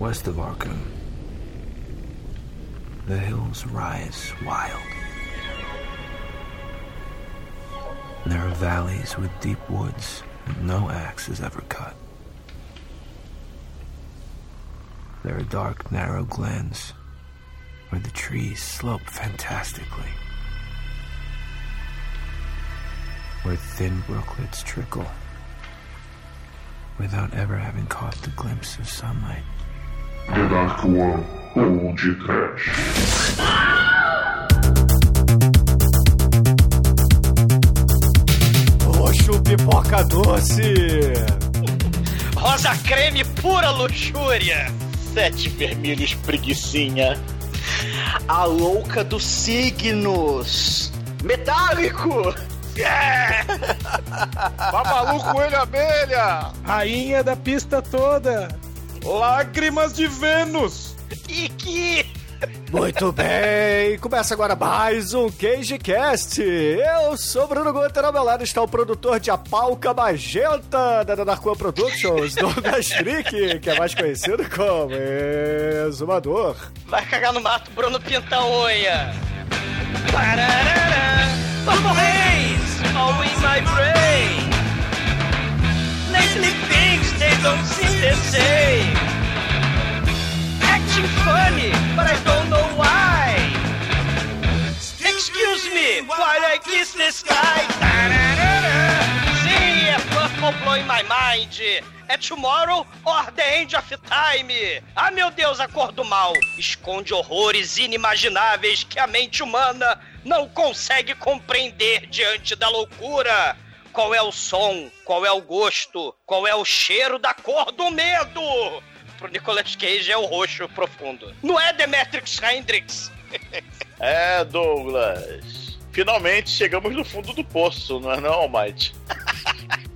West of Arkham, the hills rise wild. There are valleys with deep woods that no axe has ever cut. There are dark, narrow glens where the trees slope fantastically. Where thin brooklets trickle without ever having caught the glimpse of sunlight. The Dark One Old Trash. Roxo pipoca doce. Rosa creme pura luxúria. Sete vermelhos preguiçinha. A louca dos signos. Metálico. É. Babalu Coelho Abelha! Rainha da pista toda. Lágrimas de Vênus! Iki! Muito bem, começa agora mais um CageCast. Eu sou Bruno Guter, ao meu lado está o produtor de A Palca Magenta da Darkwan Productions, Douglas Freak, que é mais conhecido como Exumador. Vai cagar no mato, Bruno Pintão Unha. Pararara. Purple haze all in my brain. Lately things they don't seem the same. Acting funny, but I don't know why. Excuse me while I kiss sky. Tararara. Sim, é Purple blowing my mind. É Tomorrow or the End of Time. Ah, meu Deus, a cor do mal esconde horrores inimagináveis que a mente humana não consegue compreender diante da loucura. Qual é o som? Qual é o gosto? Qual é o cheiro da cor do medo? Pro Nicolas Cage é o roxo profundo. Não é Demetrix Hendrix. É, Douglas. Finalmente chegamos no fundo do poço, não é não, Almighty?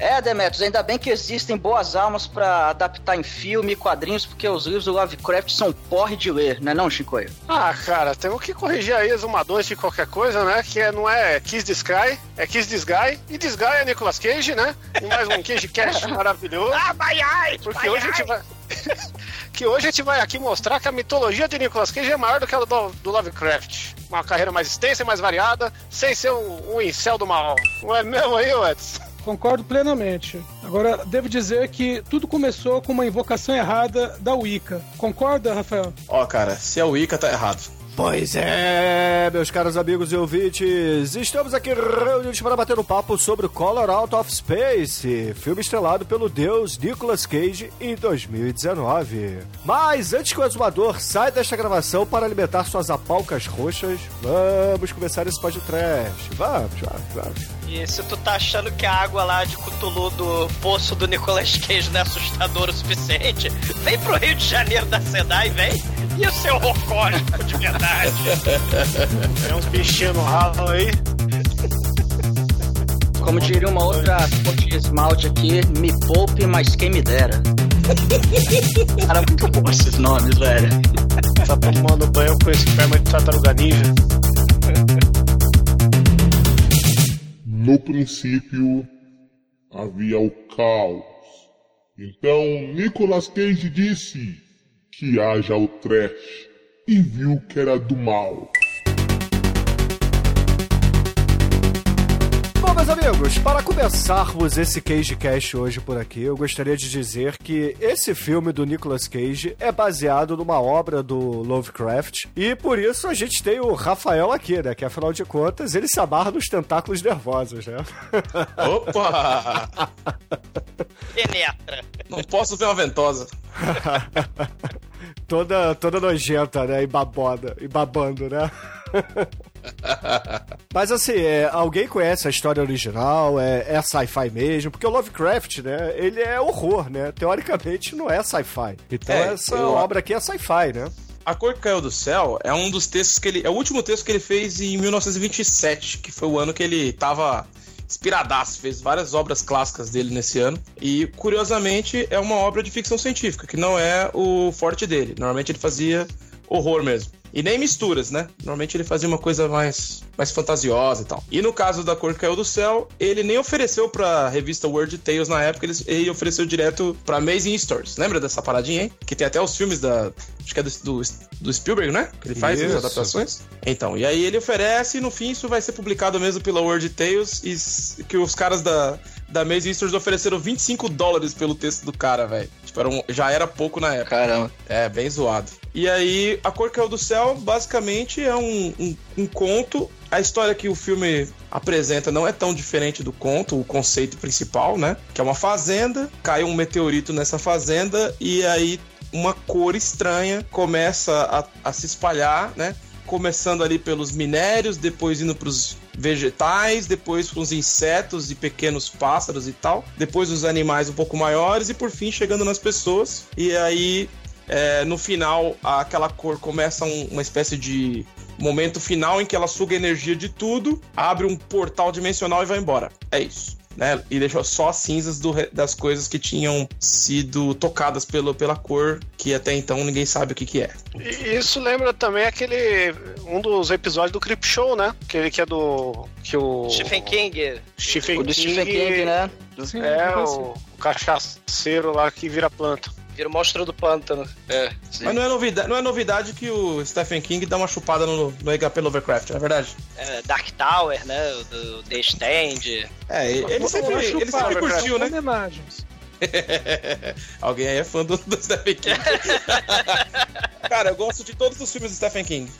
É, Demetrius, ainda bem que existem boas almas pra adaptar em filme e quadrinhos, porque os livros do Lovecraft são porre de ler, não é não, Shinkoio? Ah, cara, temos que corrigir aí exumadores de qualquer coisa, né? Que é, não é Kiss the Sky, é Kiss the Sky. E the Sky é Nicolas Cage, né? E mais um Cage Cast maravilhoso. Ah, vai, ai, Porque hoje a gente vai. que hoje a gente vai aqui mostrar que a mitologia de Nicolas Cage é maior do que a do, do Lovecraft. Uma carreira mais extensa e mais variada, sem ser um, um incel do mal. Não é mesmo aí, Edson? Concordo plenamente. Agora, devo dizer que tudo começou com uma invocação errada da Wicca. Concorda, Rafael? Ó, cara, se é o Wicca, tá errado. Pois é, meus caros amigos e ouvintes, estamos aqui reunidos para bater um papo sobre o Color Out of Space, filme estrelado pelo deus Nicolas Cage em 2019. Mas antes que o exumador saia desta gravação para alimentar suas apalcas roxas, vamos começar esse trash. Vamos, vamos, vamos. E se tu tá achando que a água lá de Cthulhu do poço do Nicolas Cage não é assustadora o suficiente, vem pro Rio de Janeiro da Sedai, vem. E o seu horror cósmico de verdade. Tem uns bichinhos no ralo aí. Como diria uma outra fonte de esmalte aqui, me poupe, mas quem me dera. Cara, muito bom esses nomes, velho. Tá tomando banho com esperma de tartaruga ninja. No princípio havia o caos. Então Nicolas Cage disse que haja o trash e viu que era do mal. Meus amigos, para começarmos esse Cage Cash hoje por aqui, eu gostaria de dizer que esse filme do Nicolas Cage é baseado numa obra do Lovecraft e por isso a gente tem o Rafael aqui, né? Que afinal de contas ele se amarra nos tentáculos nervosos, né? Opa! Penetra. Não posso ver uma ventosa. toda, toda nojenta, né? E babona, e babando, né? Mas assim, é, alguém conhece a história original? É, é sci-fi mesmo? Porque o Lovecraft, né? Ele é horror, né? Teoricamente não é sci-fi. Então É, essa eu- obra aqui é sci-fi, né? A Cor que Caiu do Céu é um dos textos que ele. É o último texto que ele fez em 1927, que foi o ano que ele tava inspiradaço, fez várias obras clássicas dele nesse ano. E, curiosamente, é uma obra de ficção científica, que não é o forte dele. Normalmente ele fazia horror mesmo. E nem misturas, né? Normalmente ele fazia uma coisa mais, mais fantasiosa e tal. E no caso da Cor que Caiu do Céu, ele nem ofereceu pra revista World Tales na época, ele, ele ofereceu direto pra Amazing Stories. Lembra dessa paradinha, hein? Que tem até os filmes da. Acho que é do, do, do Spielberg, né? Que ele faz as Isso. adaptações. Então, e aí ele oferece e no fim isso vai ser publicado mesmo pela World Tales e que os caras da, da Amazing Stories ofereceram 25 dólares pelo texto do cara, velho. Tipo, era um- já era pouco na época. Caramba. É, bem zoado. E aí, A Cor Caiu do Céu, basicamente, é um, um, um conto. A história que o filme apresenta não é tão diferente do conto, o conceito principal, né? Que é uma fazenda, cai um meteorito nessa fazenda e aí uma cor estranha começa a, a se espalhar, né? Começando ali pelos minérios, depois indo para os vegetais, depois para os insetos e pequenos pássaros e tal, depois os animais um pouco maiores e por fim chegando nas pessoas. E aí é, no final, aquela cor começa um- uma espécie de momento final em que ela suga energia de tudo, abre um portal dimensional e vai embora. É isso. Né? E deixa só as cinzas do das coisas que tinham sido tocadas pelo, pela cor, que até então ninguém sabe o que, que é. E isso lembra também aquele. um dos episódios do Crip Show, né? Aquele que é do. que o. Stephen King. Stephen O do King. Stephen King, né? Sim, É, o, o cachaceiro lá que vira planta. Vira o monstro do pântano. É. Mas não é, novidade, não é novidade que o Stephen King dá uma chupada no, no HP Lovecraft, não é verdade? É, Dark Tower, né? O do The Stand. É, ele sempre, Uma ele sempre curtiu, né? Homenagens. Alguém aí é fã do, do Stephen King. Cara, eu gosto de todos os filmes do Stephen King.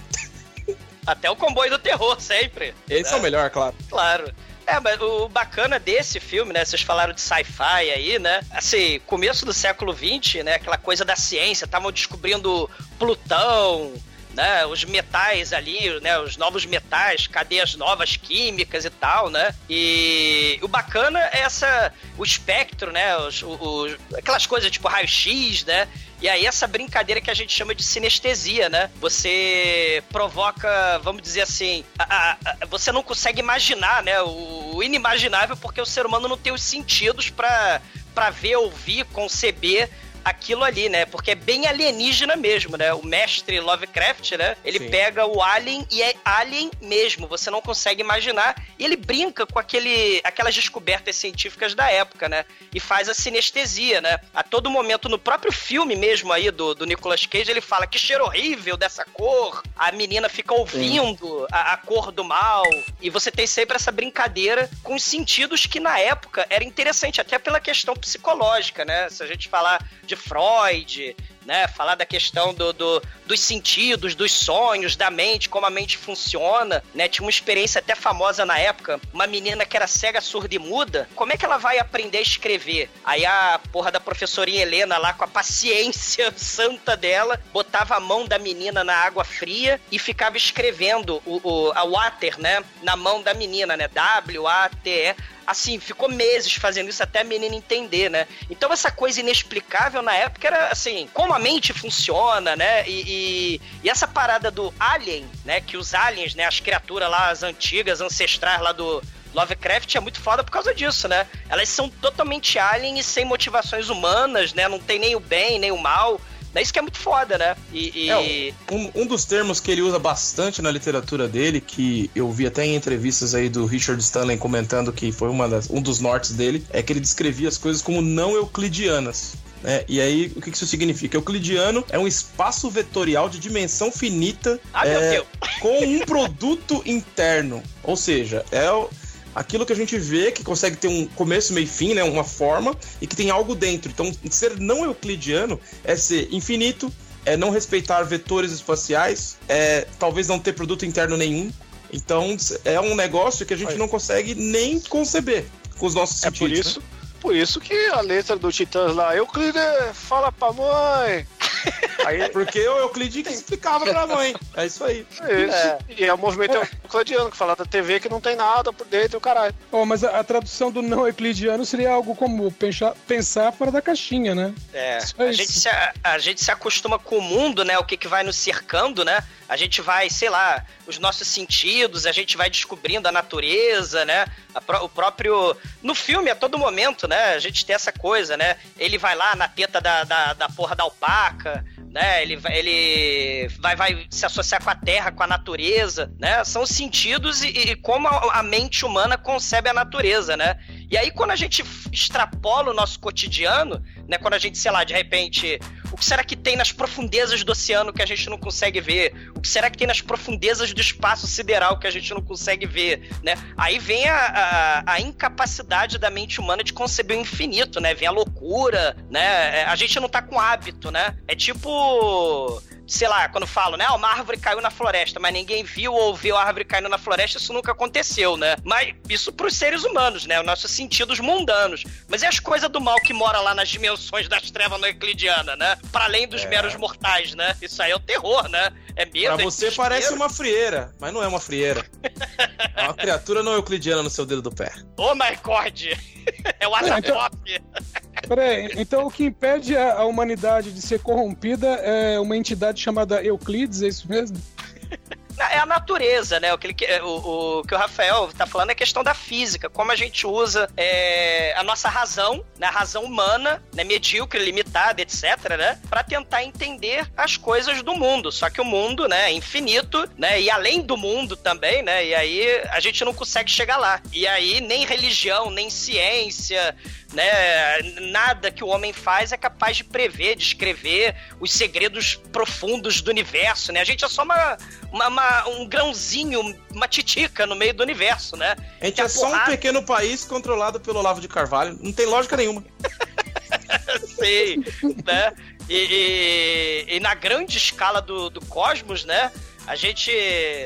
Até o comboio do terror, sempre. Esse é, né? o melhor, claro. Claro. É, mas o bacana desse filme, né? Vocês falaram de sci-fi aí, né? Assim, começo do século XX, né? Aquela coisa da ciência, estavam descobrindo Plutão, né? Os metais ali, né? Os novos metais, cadeias novas químicas e tal, né? E o bacana é essa, o espectro, né? Os, os- aquelas coisas tipo raio-x, né? E aí essa brincadeira que a gente chama de sinestesia, né? Você provoca, vamos dizer assim, a- a- a- você não consegue imaginar, né? O, o inimaginável porque o ser humano não tem os sentidos pra para ver, ouvir, conceber aquilo ali, né? Porque é bem alienígena mesmo, né? O mestre Lovecraft, né? Ele Sim. pega o alien e é alien mesmo, você não consegue imaginar. E ele brinca com aquele, aquelas descobertas científicas da época, né? E faz a sinestesia, né? A todo momento, no próprio filme mesmo aí do, do Nicolas Cage, ele fala que cheiro horrível dessa cor. A menina fica ouvindo a, a cor do mal. E você tem sempre essa brincadeira com os sentidos que na época era interessante, até pela questão psicológica, né? Se a gente falar de Freud, né? Falar da questão do, do- dos sentidos, dos sonhos, da mente, como a mente funciona, né? Tinha uma experiência até famosa na época, uma menina que era cega, surda e muda. Como é que ela vai aprender a escrever? Aí a porra da professorinha Helena lá, com a paciência santa dela, botava a mão da menina na água fria e ficava escrevendo o, o- a water, né? Na mão da menina, né? W-A-T-E assim, ficou meses fazendo isso até a menina entender, né? Então essa coisa inexplicável na época era assim, como a mente funciona, né? E, e, e essa parada do alien, né? Que os aliens, né? As criaturas lá, as antigas, ancestrais lá do Lovecraft é muito foda por causa disso, né? Elas são totalmente alien e sem motivações humanas, né? Não tem nem o bem, nem o mal. É isso que é muito foda, né? E, e- É, um, um dos termos que ele usa bastante na literatura dele, que eu vi até em entrevistas aí do Richard Stanley comentando que foi uma das, um dos nortes dele, é que ele descrevia as coisas como não euclidianas. Né? e aí, o que isso significa? Euclidiano é um espaço vetorial de dimensão finita Ah, é, com um produto interno. Ou seja, é o- aquilo que a gente vê que consegue ter um começo, meio e fim, né? Uma forma e que tem algo dentro. Então, ser não euclidiano é ser infinito, é não respeitar vetores espaciais, é talvez não ter produto interno nenhum. Então, é um negócio que a gente não consegue nem conceber com os nossos É por sentidos. isso, por isso que a letra do Titãs lá, Euclides, fala pra mãe. Aí? Porque o Euclides que explicava pra mãe. É isso aí. é isso. E é o movimento euclidiano que fala da TV que não tem nada por dentro, o caralho. Oh, mas a, a tradução do não euclidiano seria algo como pensar, pensar fora da caixinha, né? É, É a gente, se, a, a gente se acostuma com o mundo, né? O que, que vai nos cercando, né? A gente vai, sei lá, os nossos sentidos, a gente vai descobrindo a natureza, né? A pró- o próprio. No filme, a todo momento, né? A gente tem essa coisa, né? Ele vai lá na teta da, da, da porra da alpaca, né? Ele, ele vai, vai se associar com a terra, com a natureza, né? São os sentidos e, e como a, a mente humana concebe a natureza, né? E aí, quando a gente extrapola o nosso cotidiano, né? Quando a gente, sei lá, de repente, o que será que tem nas profundezas do oceano que a gente não consegue ver? O que será que tem nas profundezas do espaço sideral que a gente não consegue ver, né? Aí vem a, a, a incapacidade da mente humana de conceber o infinito, né? Vem a loucura, né? É, A gente não tá com hábito, né? É tipo sei lá, quando falo, né? Uma árvore caiu na floresta, mas ninguém viu ou ouviu a árvore caindo na floresta, isso nunca aconteceu, né? Mas isso pros seres humanos, né? Os nossos sentidos mundanos. Mas e as coisas do mal que mora lá nas dimensões das trevas no Euclidiana, né? Para além dos meros mortais, né? Isso aí é o terror, né? É medo. Pra é você desespero. parece uma frieira, mas não é uma frieira. É uma criatura não euclidiana no seu dedo do pé. Ô, my God! É o Atapop! Peraí, então o que impede a, a humanidade de ser corrompida é uma entidade chamada Euclides, é isso mesmo? É a natureza, né? O que, ele, que- o, o que o Rafael tá falando é a questão da física, como a gente usa é, a nossa razão, né? a razão humana, né? medíocre, limitada, etc., né? Pra tentar entender as coisas do mundo. Só que o mundo, né, é infinito, né? E além do mundo também, né? E aí a gente não consegue chegar lá. E aí nem religião, nem ciência, né? Nada que o homem faz é capaz de prever, de escrever os segredos profundos do universo, né? A gente é só uma, uma- uma- um grãozinho, uma titica no meio do universo, né? A gente Que a é só um porrada- pequeno país controlado pelo Olavo de Carvalho. Não tem lógica nenhuma. Sei, né? E, e- e na grande escala do, do cosmos, né? A gente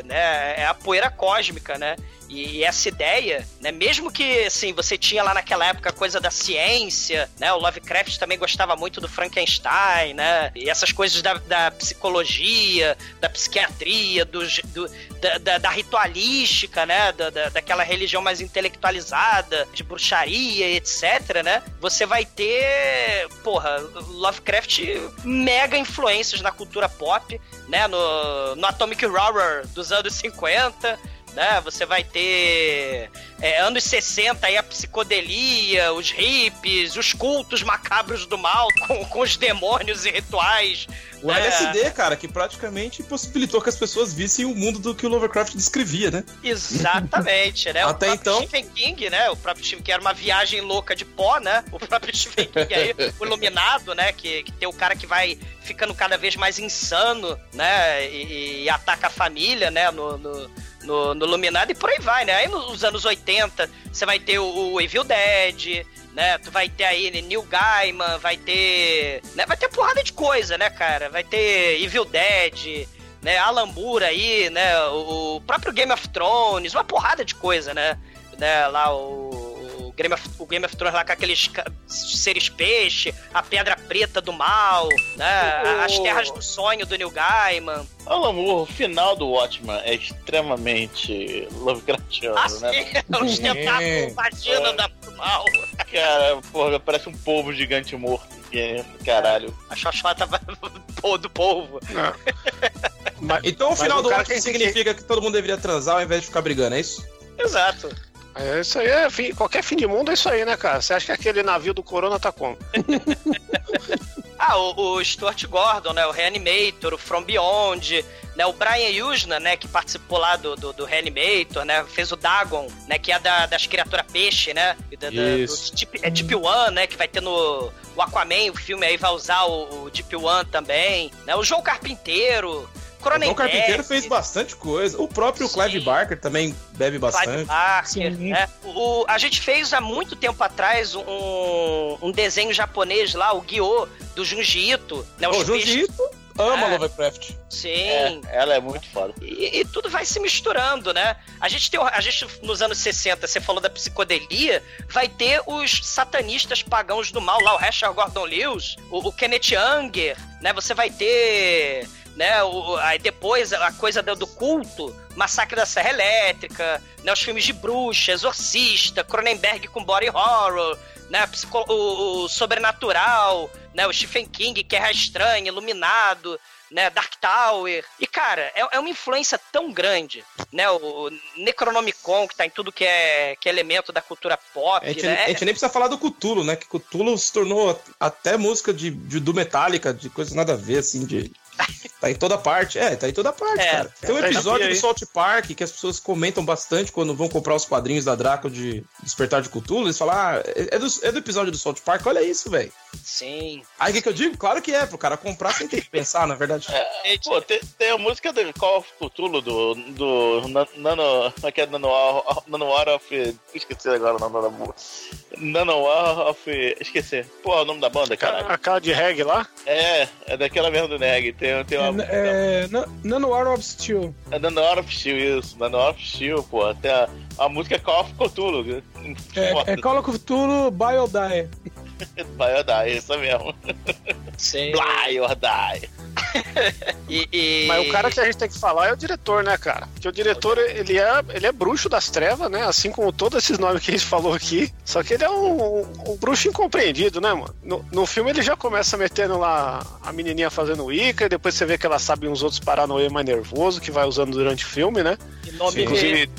né, é a poeira cósmica, né? E, essa ideia, né? Mesmo que, assim, você tinha lá naquela época a coisa da ciência, né? O Lovecraft também gostava muito do Frankenstein, né? E essas coisas da, da psicologia, da psiquiatria, do, do- da, da- da ritualística, né? Da- daquela religião mais intelectualizada, de bruxaria, etc, né? Você vai ter, porra, Lovecraft mega influências na cultura pop, né? No, no Atomic Horror dos anos 50, né? Você vai ter é, anos 60 aí a psicodelia, os hippies, os cultos macabros do mal com, com os demônios e rituais. O né? LSD, cara, que praticamente possibilitou que as pessoas vissem o mundo do que o Lovecraft descrevia, né? Exatamente, né? Até o próprio então- Stephen King, né? O próprio Stephen King era uma viagem louca de pó, né? O próprio Stephen King aí, o iluminado, né? Que, que tem o cara que vai ficando cada vez mais insano, né? E, e ataca a família, né? No, no, no, no Iluminado e por aí vai, né? Aí nos anos 80 você vai ter o, o Evil Dead, né? Tu vai ter aí Neil Gaiman, vai ter. Né? Vai ter porrada de coisa, né, cara? Vai ter Evil Dead, né? Alan Moore aí, né? O, o próprio Game of Thrones, uma porrada de coisa, né? né? Lá o, Game of, o Game of Thrones lá com aqueles seres peixe, a pedra preta do mal, né? O- As terras do sonho do Neil Gaiman. Alan Moore, o final do Watchman é extremamente Lovecraftiano, Assim, né? os tentáculos É. da do mal. Cara, porra, parece um polvo gigante morto. que- Caralho. A xoxota pô, do polvo. Então o Mas final o do cara Watchmen tem que- significa que todo mundo deveria transar ao invés de ficar brigando, é isso? Exato. É, isso aí é fim- qualquer fim de mundo é isso aí, né, cara? Você acha que aquele navio do Corona tá como? Ah, o, o Stuart Gordon, né? O Reanimator, o From Beyond, né? O Brian Usna, né? Que participou lá do, do, do Reanimator, né? Fez o Dagon, né? Que é da, das criaturas peixe, né? E da, da- Isso. do Deep, é Deep One, né? Que vai ter no o Aquaman, o filme aí vai usar o, o Deep One também, né? O João Carpinteiro, O Cronenberg, Carpinteiro fez bastante coisa. O próprio Sim. Clive Barker também bebe Clive bastante. Barker, Sim. né? O, o- a gente fez há muito tempo atrás um, um desenho japonês lá, o Guiô, do Junji Ito, né? O Junji Ito ama É. Lovecraft. Sim. É, ela é muito foda. E, e tudo vai se misturando, né? A gente tem, o- a gente nos anos 60, você falou da psicodelia, vai ter os satanistas pagãos do mal lá, o Rachel Gordon Lewis, o, o Kenneth Anger, né? Você vai ter, né? O, aí depois a coisa do, culto, Massacre da Serra Elétrica, né? Os filmes de bruxa, Exorcista, Cronenberg com body horror, né? Psico, o, o sobrenatural, né? O Stephen King, Guerra Estranha, Iluminado né? Dark Tower. E, cara, é, é uma influência tão grande, né? O Necronomicon, que tá em tudo que é, que é elemento da cultura pop, A gente, né? a gente nem precisa falar do Cthulhu, né? Que Cthulhu se tornou até música de, de- do Metallica, de coisas nada a ver, assim, de. Tá em toda parte. É, tá em toda parte, É, cara. Tem um tá episódio aí. do Salt Park que as pessoas comentam bastante quando vão comprar os quadrinhos da Draco de Despertar de Cthulhu. Eles falam, ah, é é do, é do episódio do Salt Park, olha isso, velho. Sim. Aí o que, que eu digo? Claro que é, pro cara comprar sem ter que pensar, na verdade. É, pô, tem, tem a música do Call of Cthulhu do, do Na- Nano. Como é que é? Nano, Nano War of. Esqueci agora o nome da música. Nano War of. Esqueci. Pô, o nome da banda, cara de reggae lá. É, é daquela mesmo do Neg. Tem, tem uma. É, Na- Nanowar of Steel. É Nano War of Steel, isso. Nano War of Steel, pô. Tem a, a música Call of Cthulhu. É, é Call of Cthulhu Buy or Die. Vai or die, isso mesmo. Sim. Fly or die. E, e- Mas o cara que a gente tem que falar é o diretor, né, cara? Porque o diretor, ele é, ele é bruxo das trevas, né? Assim como todos esses nomes que a gente falou aqui. Só que ele é um, um bruxo incompreendido, né, mano? No, no filme ele já começa metendo lá a menininha fazendo Wicca, e depois você vê que ela sabe uns outros paranoia mais nervoso que vai usando durante o filme, né? em nome Inclusive,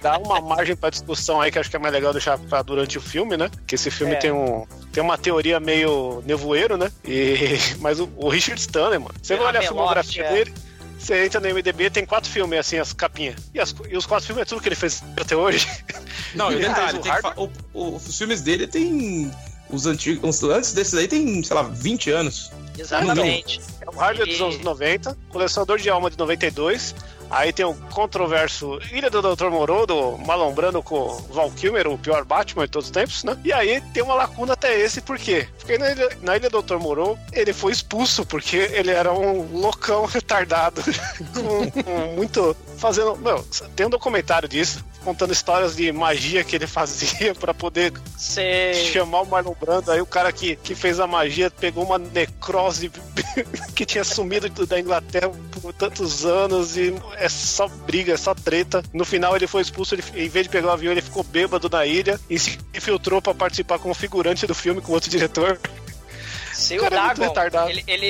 dá uma margem pra discussão aí que acho que é mais legal deixar pra durante o filme, né? Que esse filme É. tem um. Tem uma teoria meio nevoeiro, né? E, mas o, o Richard Stanley, mano. Você É, vai olhar a filmografia é. dele, você entra no MDB, tem quatro filmes, assim, as capinhas. E, as- e os quatro filmes é tudo que ele fez até hoje. Não, e o detalhe, o o- o- os filmes dele tem. Os antigos. os- Antes desses aí tem, sei lá, 20 anos. Exatamente. É o Harley dos E- anos 90, Colecionador de Alma de 92. Aí tem o controverso Ilha do Dr. Moreau, do Marlon Brando com Val Kilmer, o pior Batman de todos os tempos, né? E aí tem uma lacuna até esse, por quê? Porque na Ilha, na Ilha do Dr. Moreau, ele foi expulso, porque ele era um loucão retardado, com, com muito... fazendo... Meu, tem um documentário disso, contando histórias de magia que ele fazia pra poder Sei. chamar o Marlon Brando. Aí o cara que, que fez a magia pegou uma necrose que tinha sumido da Inglaterra por tantos anos e é só briga, é só treta. No final ele foi expulso, ele, em vez de pegar o avião, ele ficou bêbado na ilha e se infiltrou pra participar como figurante do filme com outro diretor. Sim, O o é muito Dagon, retardado. ele, ele,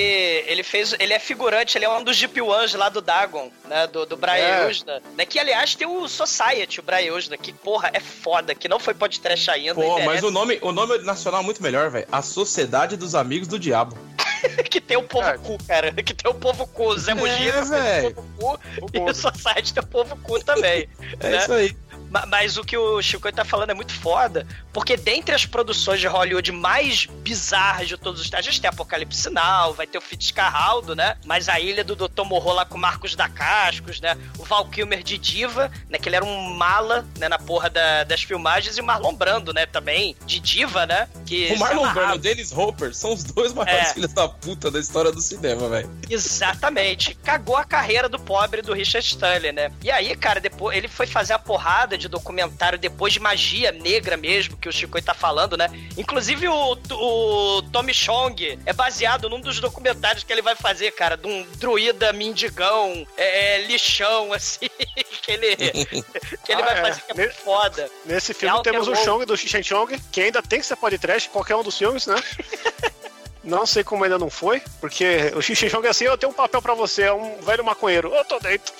ele fez, ele é figurante, ele é um dos Deep Ones lá do Dagon, né, do, do Brian É. Usna, né, que aliás tem o Society, o Brian Usna, que porra, é foda, que não foi podcast ainda, Pô, interessa, mas o nome, o nome nacional é muito melhor, velho. A Sociedade dos Amigos do Diabo. que tem o povo É. cu, cara, que tem o povo cu, Zé Mugiro, tem o velho. povo cu, e o Society tem o povo cu também. É né? isso aí. Ma- Mas o que o Chico tá falando é muito foda, porque dentre as produções de Hollywood mais bizarras de todos os tempos, a gente tem Apocalipse Sinal, vai ter o Fitzcarraldo, né? Mas a Ilha do Dr. Morro lá com Marcos da Cascos, né? O Val Kilmer de Diva, né? Que ele era um mala, né? Na porra da- das filmagens, e o Marlon Brando, né? Também, de Diva, né? Que O Marlon Brando e o Dennis Hopper são os dois maiores É. filhos da puta da história do cinema, velho. Exatamente. Cagou a carreira do pobre do Richard Stanley, né? E aí, cara, depois ele foi fazer a porrada de documentário depois de magia negra mesmo, que o Chico tá falando, né? Inclusive o, o Tommy Chong é baseado num dos documentários que ele vai fazer, cara, de um druida mendigão, é, é, lixão, assim, que ele, que ele Ah, vai é. fazer que é muito foda. Nesse filme temos o. Chong do Xixen Chong, que ainda tem que ser podcast, qualquer um dos filmes, né? Não sei como ainda não foi, porque o Xixi Chong é assim, eu tenho um papel pra você, é um velho maconheiro. Eu tô dentro.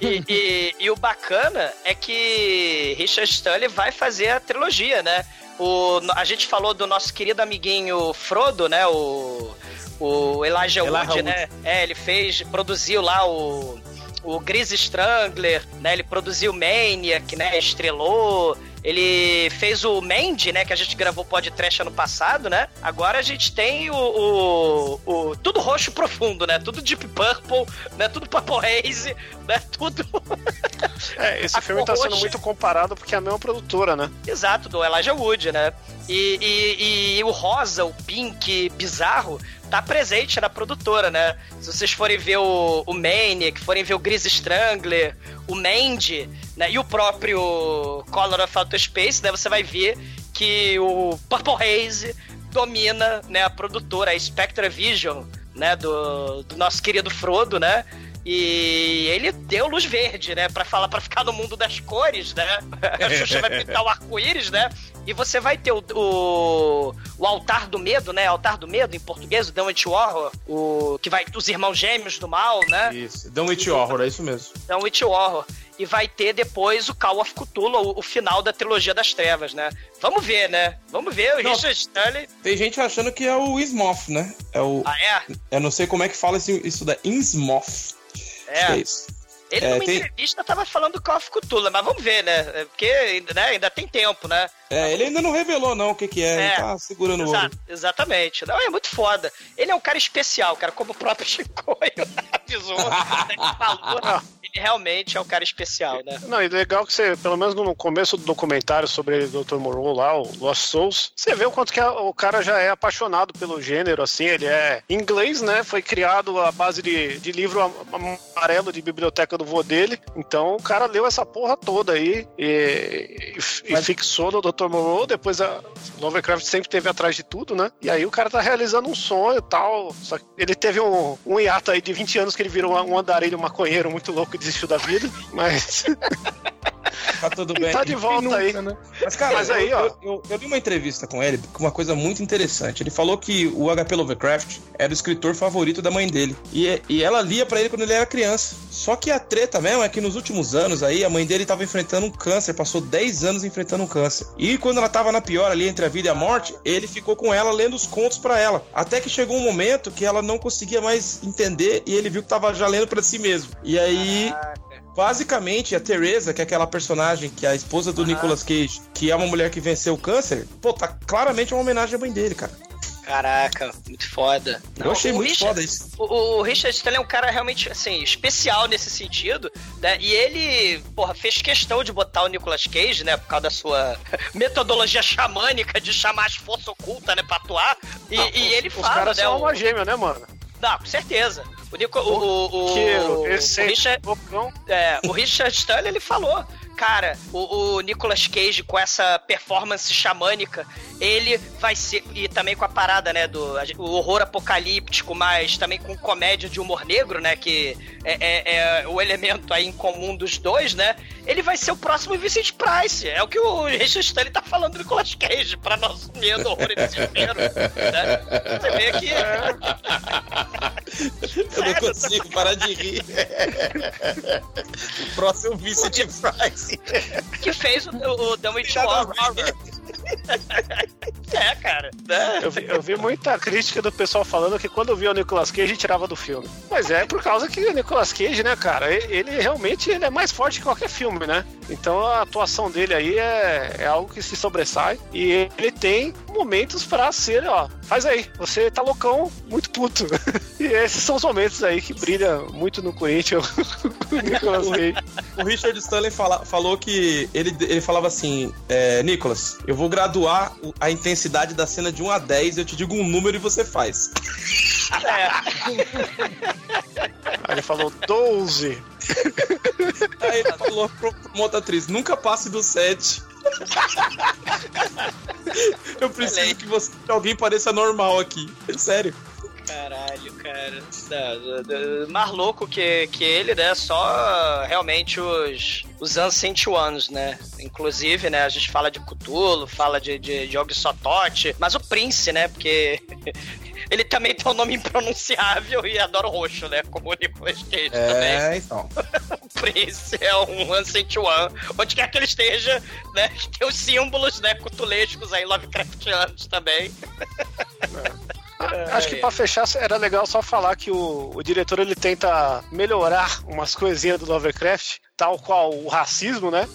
E, e- e o bacana é que Richard Stanley vai fazer a trilogia, né? O, a gente falou do nosso querido amiguinho Frodo, né? O, o Elijah, Elijah Wood, Wood. né? É, ele fez, produziu lá o, o Gris Strangler, né? Ele produziu Maniac, né? Estrelou. Ele fez o Mandy, né? Que a gente gravou podcast ano passado, né? Agora a gente tem o, o, o- tudo roxo profundo, né? Tudo Deep Purple, né? Tudo Purple Haze, né? Tudo É, esse A filme tá sendo roxa. muito comparado porque é a mesma produtora, né? Exato, do Elijah Wood, né? E, e- e o rosa, o pink bizarro, tá presente na produtora, né? Se vocês forem ver o, o Maniac, forem ver o Gris Strangler, o Mandy, né? E o próprio Color of Outer Space, né? Você vai ver que o Purple Haze domina né, a produtora, a Spectra Vision, né? Do, do nosso querido Frodo, né? E ele deu luz verde, né? Pra falar, para ficar no mundo das cores, né? A Xuxa vai pintar o arco-íris, né? E você vai ter o, o, o, Altar do Medo, né? Altar do Medo, em português, o It Horror, o, que vai os irmãos gêmeos do mal, né? Isso, Don't It Horror, é isso mesmo. Don't It Horror. E vai ter depois o Call of Cthulhu, o, o final da trilogia das trevas, né? Vamos ver, né? Vamos ver o Não, Richard Stanley. Tem gente achando que é o Ismoth, né? É o. Ah, é? Eu não sei como é que fala isso, isso da Innsmoth. É. É isso. Ele, É, numa tem- entrevista, tava falando do Call of Cthulhu, mas vamos ver, né? É, Porque né, ainda tem tempo, né? É, ele ainda não revelou, não, o que que é. É. Ele tá segurando o olho. Exa- exatamente. Não, é muito foda. Ele é um cara especial, cara, como o próprio Chicoio avisou, né, que falou. Ele realmente é um cara especial, né? Não, e legal que você, pelo menos no começo do documentário sobre o Dr. Moreau lá, o Lost Souls, você vê o quanto que a- o cara já é apaixonado pelo gênero, assim, ele é inglês, né? Foi criado à base de, de livro am- amarelo de biblioteca do vô dele. Então o cara leu essa porra toda aí e, e- e fixou no Dr. Moreau. Depois a Lovecraft sempre teve atrás de tudo, né? E aí o cara tá realizando um sonho e tal. Só que ele teve um, um hiato aí de 20 anos que ele virou um andarilho maconheiro muito louco e desistiu da vida. Mas Tá tudo bem. tá de volta aí. né? Mas, cara, Mas aí, eu, ó. Eu, eu, eu li uma entrevista com ele com uma coisa muito interessante. Ele falou que o HP Lovecraft era o escritor favorito da mãe dele. E, e ela lia pra ele quando ele era criança. Só que a treta mesmo é que nos últimos anos aí, a mãe dele tava enfrentando um câncer, passou 10 anos enfrentando um câncer. E quando ela tava na pior ali entre a vida e a morte, ele ficou com ela lendo os contos pra ela. Até que chegou um momento que ela não conseguia mais entender e ele viu que tava já lendo pra si mesmo. E aí. Basicamente, a Teresa, que é aquela personagem que é a esposa do Nicolas Cage, que é uma mulher que venceu o câncer, pô, tá claramente uma homenagem à mãe dele, cara. Caraca, muito foda. Eu achei o muito Richard- foda isso. O, o Richard Stanley é um cara realmente, assim, especial nesse sentido, né? E ele, porra, fez questão de botar o Nicolas Cage, né? Por causa da sua metodologia xamânica de chamar as forças ocultas, né? Pra atuar. E, e ele Os fala, caras né? são o- uma gêmea, né, mano? Não, com certeza. O, Nico, o, o, o, o Richard, é, o Richard Stanley, ele falou, cara, o, o Nicolas Cage com essa performance xamânica, ele vai ser, e também com a parada, né, do o horror apocalíptico, mas também com comédia de humor negro, né, que é, é- é o elemento aí em comum dos dois, né, ele vai ser o próximo Vincent Price, é o que o Richard Stanley tá falando do Nicolas Cage, pra nosso medo, horror e desespero, né, você vê que... Eu não consigo parar de rir. o próximo Vincent Price. que fez o, o Witch Horror. É, cara. né? Eu vi, eu vi muita crítica do pessoal falando que quando via o Nicolas Cage tirava do filme. Mas é por causa que o Nicolas Cage, né, cara, ele, realmente ele é mais forte que qualquer filme, né? Então a atuação dele aí é, é algo que se sobressai. E ele tem momentos pra ser, ó, faz aí, você tá loucão, muito puto. e esses são os momentos aí que brilha muito no Corinthians, o Nicolas Cage. O Richard Stanley fala- falou que ele, ele falava assim: é, Nicolas, eu vou graduar a intensidade da cena de 1 a 10, eu te digo um número e você faz. Aí ele falou 12. Aí ele falou pro, outra atriz: nunca passe do 7. eu preciso que, você, que alguém pareça normal aqui. É sério. Caralho, cara. Mais louco que, que ele, né? Só realmente os, os Ancient Ones, né? Inclusive, né? A gente fala de Cthulhu, fala de, de, de Og Sotote, mas o Prince, né? Porque ele também tem um nome impronunciável e adora o roxo, né? Como o Nicolas Cage também. É, então. O Prince é um Ancient One. Onde quer que ele esteja, né? Tem os símbolos, né? Cutulescos aí, Lovecraftianos também. Acho que pra fechar era legal só falar que o, o diretor ele tenta melhorar umas coisinhas do Lovecraft, tal qual o racismo, né?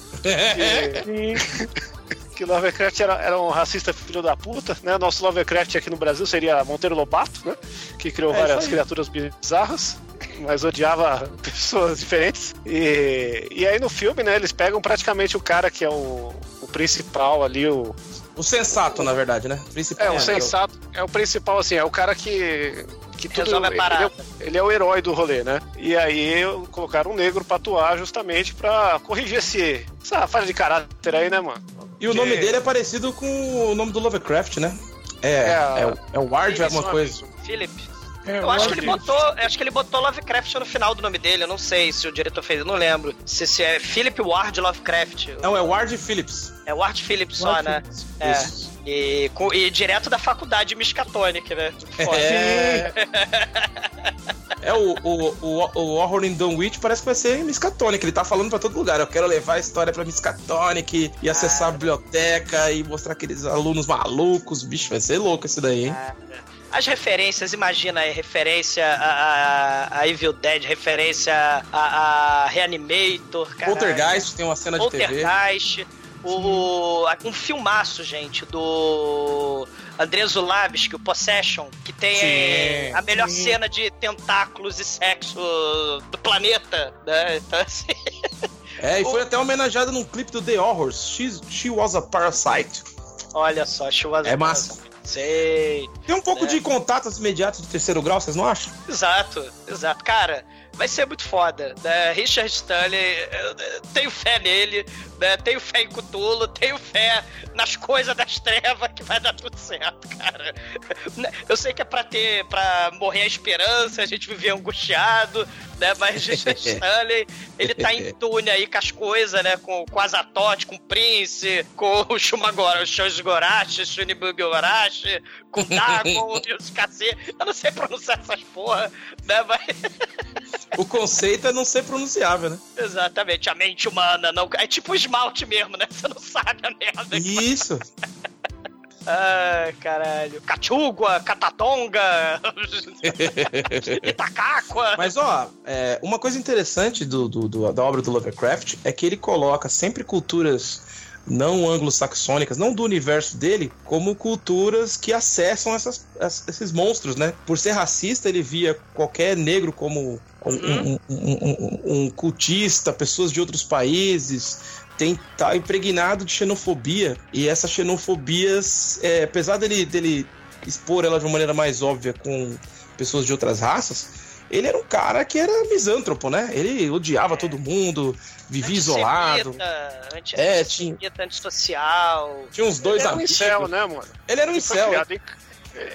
Que, que Lovecraft era, era um racista filho da puta, né? Nosso Lovecraft aqui no Brasil seria Monteiro Lobato, né? Que criou É, várias criaturas bizarras. Mas odiava pessoas diferentes. E, e aí no filme, né, eles pegam praticamente o cara que é o, o principal ali, o, O sensato, na verdade, né? Principal. é, o sensato é o principal, assim, é o cara que. que tudo, Resolve a ele, é, o- ele é o herói do rolê, né? E aí colocaram um negro pra atuar justamente pra corrigir esse, essa falha de caráter aí, né, mano? E o nome dele é parecido com o nome do Lovecraft, né? É, É, é, o- é o Ward, alguma um coisa. Philip. É, Eu acho que ele botou, acho que ele botou Lovecraft no final do nome dele. Eu não sei se o diretor fez, eu não lembro. Se, se é Philip Ward Lovecraft. Não, é Ward Phillips. É Ward Phillips só, Ward né? Phillips. É. Isso. E, com- e direto da faculdade Miskatonic, né? Foda. É. É o, o, o, o Horror in Dunwich parece que vai ser em Miskatonic. Ele tá falando pra todo lugar. Eu quero levar a história pra Miskatonic e acessar a biblioteca e mostrar aqueles alunos malucos. Bicho, vai ser louco esse daí, hein? As referências, imagina aí, referência a, a, a Evil Dead, referência a, a Reanimator, caralho. Poltergeist tem uma cena de TV. Poltergeist. O, um filmaço, gente, do André Zulabski, o Possession, que tem Sim, a melhor sim. cena de tentáculos e sexo do planeta, né? Então, assim, É, e foi até homenageada num clipe do The Horrors. She, She Was a Parasite. olha só, chuva É massa. Sei. Tem um pouco É. de contatos imediatos de terceiro grau, vocês não acham? Exato, exato. Cara, vai ser muito foda. Né? Richard Stanley, tenho fé nele, né? tenho fé em Cthulhu, tenho fé nas coisas das trevas que vai dar tudo certo, cara. Eu sei que é pra ter, pra morrer a esperança, a gente viver angustiado, né? Mas Stanley, ele tá em tune aí com as coisas, né? Com, com Azatote, com o Prince, com o Shumagora, o Shoji Gorashi, Shunibugi Gorashi, com o Dagon e os cacete. Eu não sei pronunciar essas porra, né? Mas... O conceito é não ser pronunciável, né? Exatamente, a mente humana não. É tipo esmalte mesmo, né? Você não sabe a merda. que- Isso. Ai, caralho. Cachugua, Catatonga, Itacáqua. Mas ó, é, uma coisa interessante do, do- do- da obra do Lovecraft é que ele coloca sempre culturas não anglo-saxônicas, não do universo dele, como culturas que acessam essas- as- esses monstros, né? Por ser racista, ele via qualquer negro como um, um- um- um- um cultista, pessoas de outros países. Tem, tá impregnado de xenofobia. E essas xenofobias, é, apesar dele, dele expor ela de uma maneira mais óbvia com pessoas de outras raças, ele era um cara que era misântropo, né? Ele odiava todo mundo, vivia isolado. Anti É, tinha, antissocial. tinha uns dois Ele era um amigos. incel, né, mano? Ele era um incel,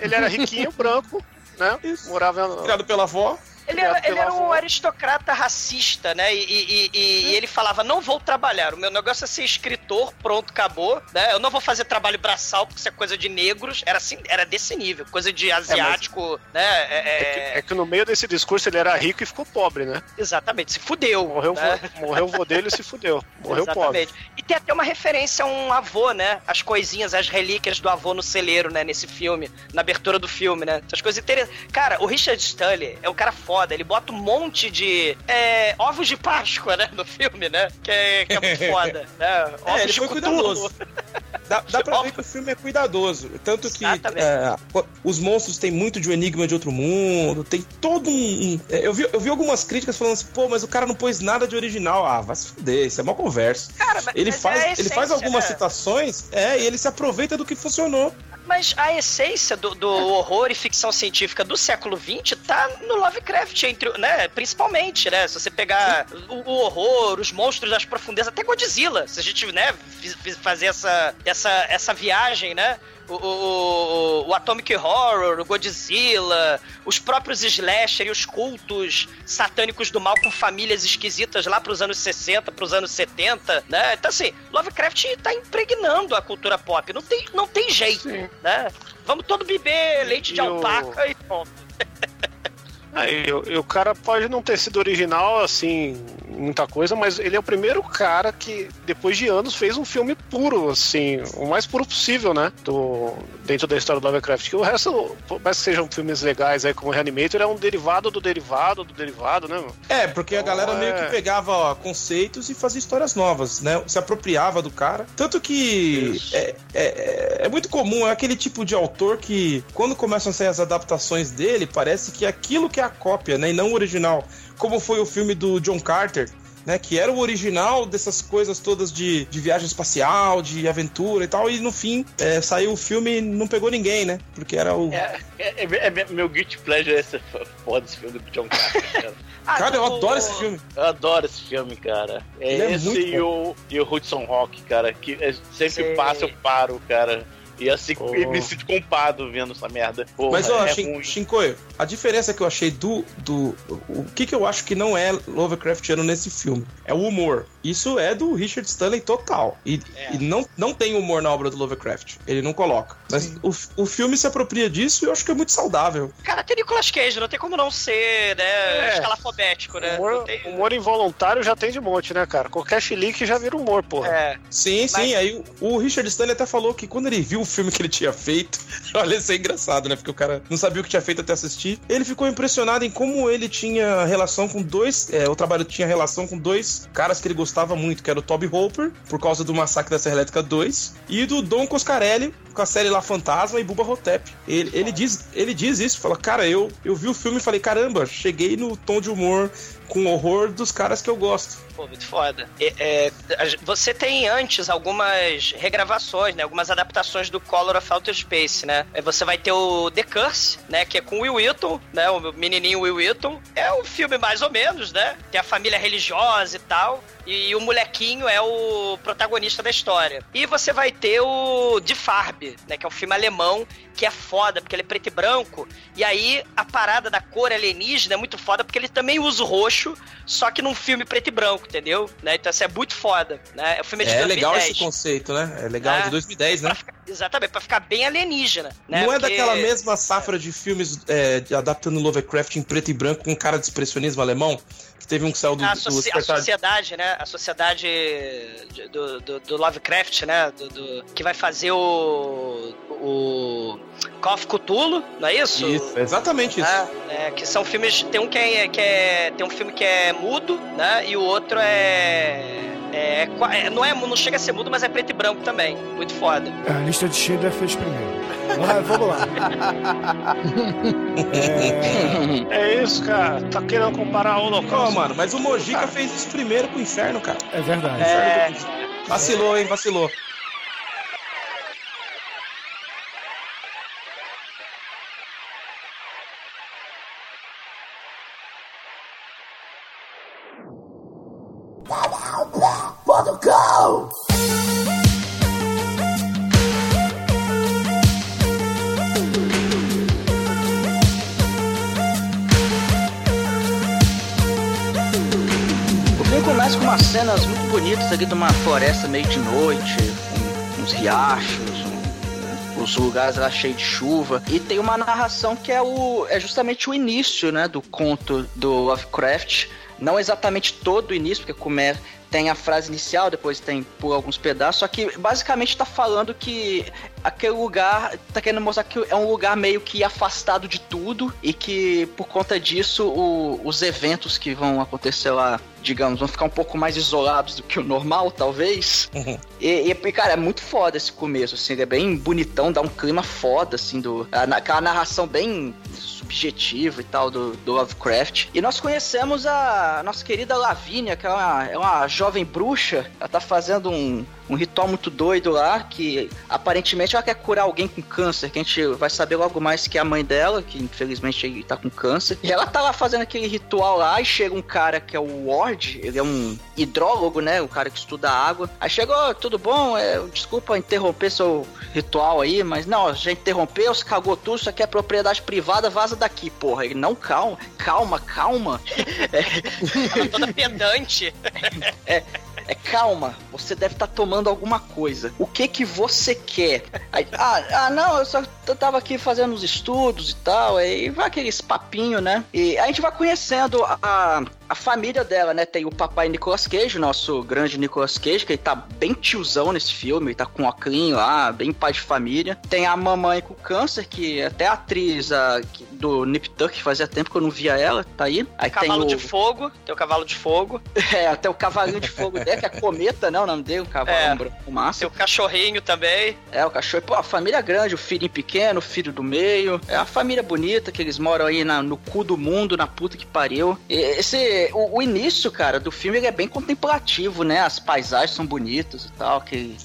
Ele era riquinho, branco, né? Isso. Morava criado pela avó. Ele era, ele era um aristocrata racista, né? E, e- e- e ele falava: não vou trabalhar, o meu negócio é ser escritor, pronto, acabou. Né? Eu não vou fazer trabalho braçal, porque isso é coisa de negros. Era assim, era desse nível, coisa de asiático, né? É- É é- que, é que no meio desse discurso ele era rico e ficou pobre, né? Exatamente, se fudeu. Morreu, o né? vô- morreu o vô dele e se fudeu. Morreu pobre. Exatamente. E tem até uma referência a um avô, né? As coisinhas, as relíquias do avô no celeiro, né? Nesse filme, na abertura do filme, né? Essas coisas interessantes. Cara, o Richard Stanley é um cara foda. Ele bota um monte de é, ovos de Páscoa, né? No filme, né? Que é, que é muito foda. Né? Ovos É, ele de foi Cthulhu. cuidadoso. Dá, dá pra ver que o filme é cuidadoso. Tanto que é, os monstros têm muito de um enigma de outro mundo, tem todo um. um- é, eu, vi, eu vi algumas críticas falando assim, pô, mas o cara não pôs nada de original. Ah, vai se fuder, isso é uma conversa. Cara, mas- Ele mas faz, é a ele faz essência, algumas né? citações, é, e ele se aproveita do que funcionou. Mas a essência do, do horror e ficção científica do século XX tá no Lovecraft, entre, né? Principalmente, né? Se você pegar o, o horror, os monstros das profundezas, até Godzilla. Se a gente, né, fazer essa, essa, essa viagem, né? O, o- o- o Atomic Horror, o Godzilla, os próprios slasher e os cultos satânicos do mal com famílias esquisitas lá pros anos 60, pros anos 70, né? Então, assim, Lovecraft tá impregnando a cultura pop. Não tem, não tem jeito, Sim. né? Vamos todo beber leite de E o- alpaca e pronto. Aí, o, o cara pode não ter sido original, assim, muita coisa, mas ele é o primeiro cara que, depois de anos, fez um filme puro, assim, o mais puro possível, né? Do, dentro da história do Lovecraft. Que o resto, por mais que sejam filmes legais aí, como Reanimator, é um derivado do derivado do derivado, né, mano? É, porque a Então, galera é- meio que pegava conceitos e fazia histórias novas, né? Se apropriava do cara. Tanto que Isso. é, é, é muito comum, é aquele tipo de autor que, quando começam a sair as adaptações dele, parece que aquilo que é a cópia, né? E não o original. Como foi o filme do John Carter. Né, que era o original dessas coisas todas de, de viagem espacial, de aventura e tal, e no fim é, saiu o filme e não pegou ninguém, né? Porque era o. É, é, é- é meu guilty pleasure esse foda esse filme do John Carter, cara. Ah, Cara, eu adoro esse filme. Eu adoro esse filme, cara. É Ele é esse e, o, e o Hudson Rock, cara, que é- sempre Sei. passa eu paro, cara. E assim, Oh. me sinto culpado vendo essa merda. Porra, Mas, ó, é Shin- ruim. Shinkoio, a diferença que eu achei do. do o que, que eu acho que não é Lovecraftiano nesse filme? É o humor. Isso é do Richard Stanley total. E, É. e não, não tem humor na obra do Lovecraft. Ele não coloca. Mas o, o filme se apropria disso e eu acho que é muito saudável. Cara, tem Nicolas Cage, não tem como não ser, né, É. escalafobético, né? Humor, tem- humor involuntário já tem de monte, né, cara? Qualquer chilique já vira humor, porra. É. Sim, sim. Aí o, o Richard Stanley até falou que quando ele viu o filme que ele tinha feito, olha, isso é engraçado, né? Porque o cara não sabia o que tinha feito até assistir. Ele ficou impressionado em como ele tinha relação com dois. é, o trabalho tinha relação com dois caras que ele gostava muito, que era o Toby Hooper, por causa do Massacre da Serra Elétrica 2, e do Don Coscarelli, com a série lá Fantasma e Buba Hotep. Ele, ele, diz, ele diz isso, fala, cara, eu, eu vi o filme e falei, caramba, cheguei no tom de humor com horror dos caras que eu gosto. Pô, muito foda. É, é, você tem antes algumas regravações, né? Algumas adaptações do Color of Outer Space, né? Você vai ter o The Curse, né? Que é com o Will Wheaton, né? O menininho Will Wheaton. É um filme mais ou menos, né? Tem a família religiosa e tal. E o molequinho é o protagonista da história. E você vai ter o De Farbe, né? Que é um filme alemão que é foda, porque ele é preto e branco. E aí a parada da cor alienígena é muito foda, porque ele também usa o roxo, só que num filme preto e branco, entendeu? Né? Então isso é muito foda, né? O filme é de É 2010. legal esse conceito, né? É legal, É. de 2010, né? Pra ficar- exatamente, pra ficar bem alienígena. Né? Não é Porque- daquela mesma safra de filmes é, adaptando Lovecraft em preto e branco com cara de expressionismo alemão? Que teve um que saiu do, a, do soci- a sociedade, né? A sociedade de- do, do, do Lovecraft, né? Do, do- que vai fazer o. o. Call of Cthulhu, não é isso? Isso, é exatamente isso. É, é, que são filmes. Tem um que é, que é. Tem um filme que é mudo, né? E o outro é. É, é, não, é, não chega a ser mudo, mas é preto e branco também. Muito foda. A lista de Schindler fez primeiro. Mas vamos lá. É, É isso, cara. Tá querendo comparar o Não, Holocausto? mano, mas o Mojica fez isso primeiro com o inferno, cara. é verdade. É, Vacilou, hein? Vacilou. Ali de uma floresta meio de noite, com uns riachos, um- os lugares lá cheios de chuva. E tem uma narração que é o é justamente o início, né, do conto do Lovecraft. Não exatamente todo o início, porque começa tem a frase inicial, depois tem por alguns pedaços, só que basicamente tá falando que aquele lugar tá querendo mostrar que é um lugar meio que afastado de tudo e que por conta disso o- os eventos que vão acontecer lá, digamos, vão ficar um pouco mais isolados do que o normal, talvez. E, e, cara, é muito foda esse começo, assim, ele é bem bonitão, dá um clima foda, assim, do, aquela narração bem subjetiva e tal do, do Lovecraft. E nós conhecemos a nossa querida Lavínia, que é uma, é uma jovem bruxa, ela tá fazendo um, um ritual muito doido lá, que aparentemente ela quer curar alguém com câncer, que a gente vai saber logo mais que é a mãe dela, que infelizmente tá com câncer. E ela tá lá fazendo aquele ritual lá, e chega um cara que é o Ward, ele é um hidrólogo, né, o cara que estuda a água. Aí chegou, "Ô, tudo bom? É, desculpa interromper seu ritual aí, mas não, já interrompeu, se cagou tudo, isso aqui é propriedade privada, vaza daqui, porra. Ele, não, calma, calma, calma. ela toda pedante. É calma, você deve estar tomando alguma coisa. O que que você quer? Aí, ah, ah, não, eu só tava aqui fazendo os estudos e tal. Aí vai aqueles papinho, né? E a gente vai conhecendo a, a família dela, né? Tem o papai Nicolas Cage, nosso grande Nicolas Cage, que ele tá bem tiozão nesse filme, ele tá com um óculos lá, bem pai de família. Tem a mamãe com câncer, que até a atriz a, do Nip Tuck, fazia tempo que eu não via ela, tá aí. Aí Cavalo tem o... de fogo, tem o cavalo de fogo. É, até o cavalinho de fogo dele, que é cometa, né? O nome dele, o cavalo É. branco massa. Tem o cachorrinho também. É, o cachorro. Pô, a família grande, o filhinho pequeno, o filho do meio. É uma família bonita, que eles moram aí na- no cu do mundo, na puta que pariu. E esse, o, o início, cara, do filme ele é bem contemplativo, né? As paisagens são bonitas e tal, que...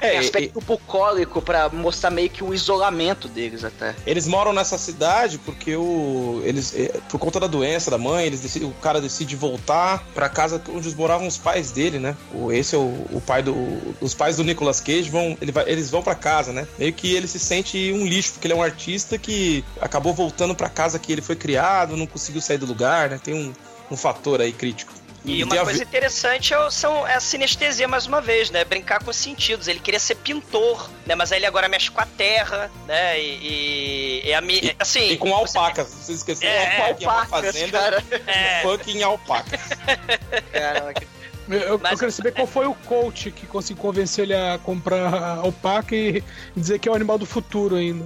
Tem aspecto bucólico pra mostrar meio que o isolamento deles até. Eles moram nessa cidade porque o eles eh, por conta da doença da mãe, eles decidem, o cara decide voltar pra casa onde moravam os pais dele, né? O, esse é o, o pai do os pais do Nicolas Cage vão ele vai, eles vão pra casa, né? Meio que ele se sente um lixo porque ele é um artista que acabou voltando pra casa que ele foi criado, não conseguiu sair do lugar, né? Tem um, um fator aí crítico. E uma coisa interessante é, são, é a sinestesia, mais uma vez, né? Brincar com os sentidos. Ele queria ser pintor, né? Mas aí ele agora mexe com a terra, né? E, e, e a mi- assim. E com alpacas, vocês esqueceram É, alpaca, é uma alpacas, fazenda cara. É. fucking alpaca. Caraca. Eu, eu Mas- quero saber qual foi o coach que conseguiu convencer ele a comprar alpaca e dizer que é o animal do futuro ainda.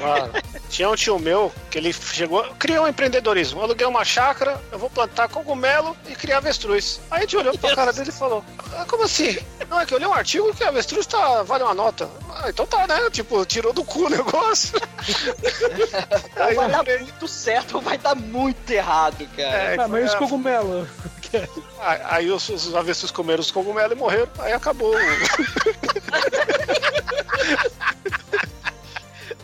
Mano, tinha um tio meu que ele chegou, criou um empreendedorismo. Eu aluguei uma chácara, eu vou plantar cogumelo e criar avestruz. Aí a gente olhou pra cara dele e falou: ah, Como assim? Não, é que eu li um artigo que avestruz tá, vale uma nota. Ah, então tá, né? Tipo, tirou do cu o negócio. Aí vai dar muito certo ou vai dar muito errado, cara. É, ah, mas os a- cogumelos. Aí, aí os, os avestruz comeram os cogumelos e morreram. Aí acabou.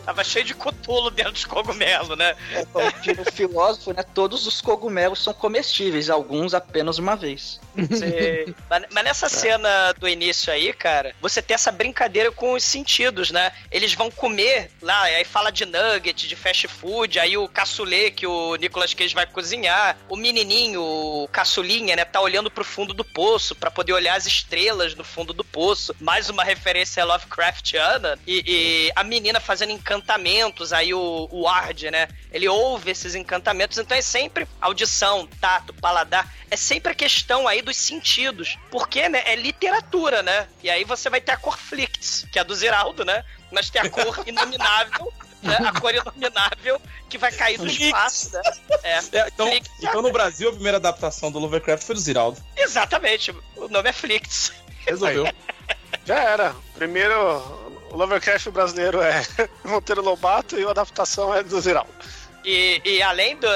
Tava cheio de cutulo dentro dos cogumelos, né? É, como diz o filósofo, né? Todos os cogumelos são comestíveis, alguns apenas uma vez. Você- mas, mas nessa cena do início aí, cara, você tem essa brincadeira com os sentidos, né? Eles vão comer lá, aí fala de nugget, de fast food, aí o caçulê que o Nicolas Cage vai cozinhar, o menininho, o caçulinha, né, tá olhando pro fundo do poço pra poder olhar as estrelas no fundo do poço. Mais uma referência Lovecraftiana. E, e a menina fazendo encantamentos, aí o, o Ward, né? Ele ouve esses encantamentos, então é sempre audição, tato, paladar, é sempre a questão aí dos sentidos. Porque, né, é literatura, né? E aí você vai ter a cor Flicts, que é a do Ziraldo, né? Mas tem a cor inominável, né? A cor inominável que vai cair do espaço, né? É. É, então, então no Brasil a primeira adaptação do Lovecraft foi do Ziraldo. Exatamente, o nome é Flicts. Resolveu. Já era. Primeiro, o Lovercraft brasileiro é Monteiro Lobato e a adaptação é do Ziraldo. E, e além do,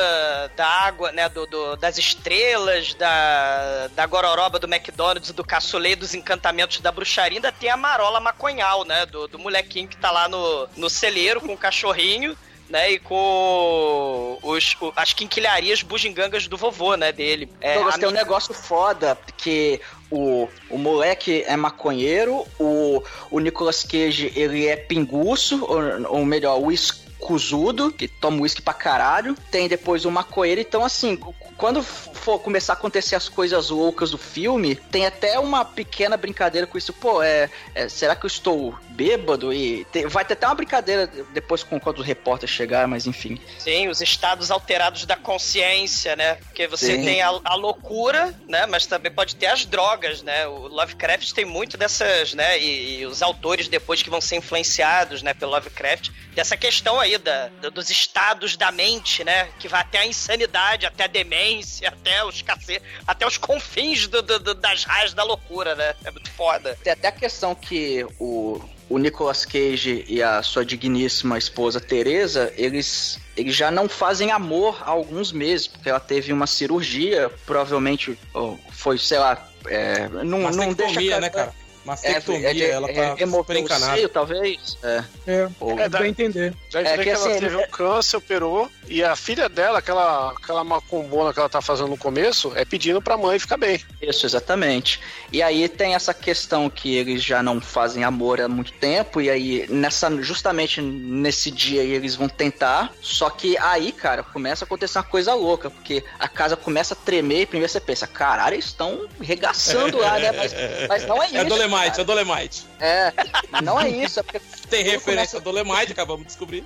da água, né, do, do- das estrelas, da, da gororoba do McDonald's, do caçulê, dos encantamentos da bruxaria, ainda tem a marola maconhal, né, do, do molequinho que tá lá no, no celeiro com o cachorrinho, né, e com os, o- as quinquilharias bugigangas do vovô, né, dele. É, Douglas, tem um negócio foda, que o, o moleque é maconheiro, o, o Nicolas Cage, ele é pinguço, ou, ou melhor, o escuzudo, que toma uísque pra caralho. Tem depois o maconheiro, então assim, quando for começar a acontecer as coisas loucas do filme, tem até uma pequena brincadeira com isso. Pô, é, é, será que eu estou bêbado? E tem- vai ter até uma brincadeira depois com quando o repórter chegar, mas enfim. Sim, os estados alterados da consciência, né? Porque você Sim. tem a, a loucura, né? Mas também pode ter as drogas, né? O Lovecraft tem muito dessas, né? E, e os autores depois que vão ser influenciados, né? Pelo Lovecraft, dessa questão aí da, do- dos estados da mente, né? Que vai até a insanidade, até a demência, até os cacete, até os confins do- do- do- das raias da loucura, né? É muito foda. Tem até a questão que o, o Nicolas Cage e a sua digníssima esposa Teresa, eles, eles já não fazem amor há alguns meses, porque ela teve uma cirurgia, provavelmente oh, foi, sei lá, é, não, não deixa... Né, cara? Mastectomia, é, de- ela tá é, super encanada. seio, talvez? É. É, Ou- É, dá- dá a entender. Já É é, que que, ela assim, teve é- um câncer, operou, e a filha dela, aquela, aquela macumbona que ela tá fazendo no começo, é pedindo pra mãe ficar bem. Isso, exatamente. E aí tem essa questão que eles já não fazem amor há muito tempo, e aí nessa, justamente nesse dia aí eles vão tentar. Só que aí, cara, começa a acontecer uma coisa louca, porque a casa começa a tremer e primeiro você pensa, caralho, eles estão regaçando lá, né? Mas, mas não é isso. É Dolemite, cara. é Dolemite. É, mas não é isso, é porque Tem referência a Dolemite, acabamos de descobrir.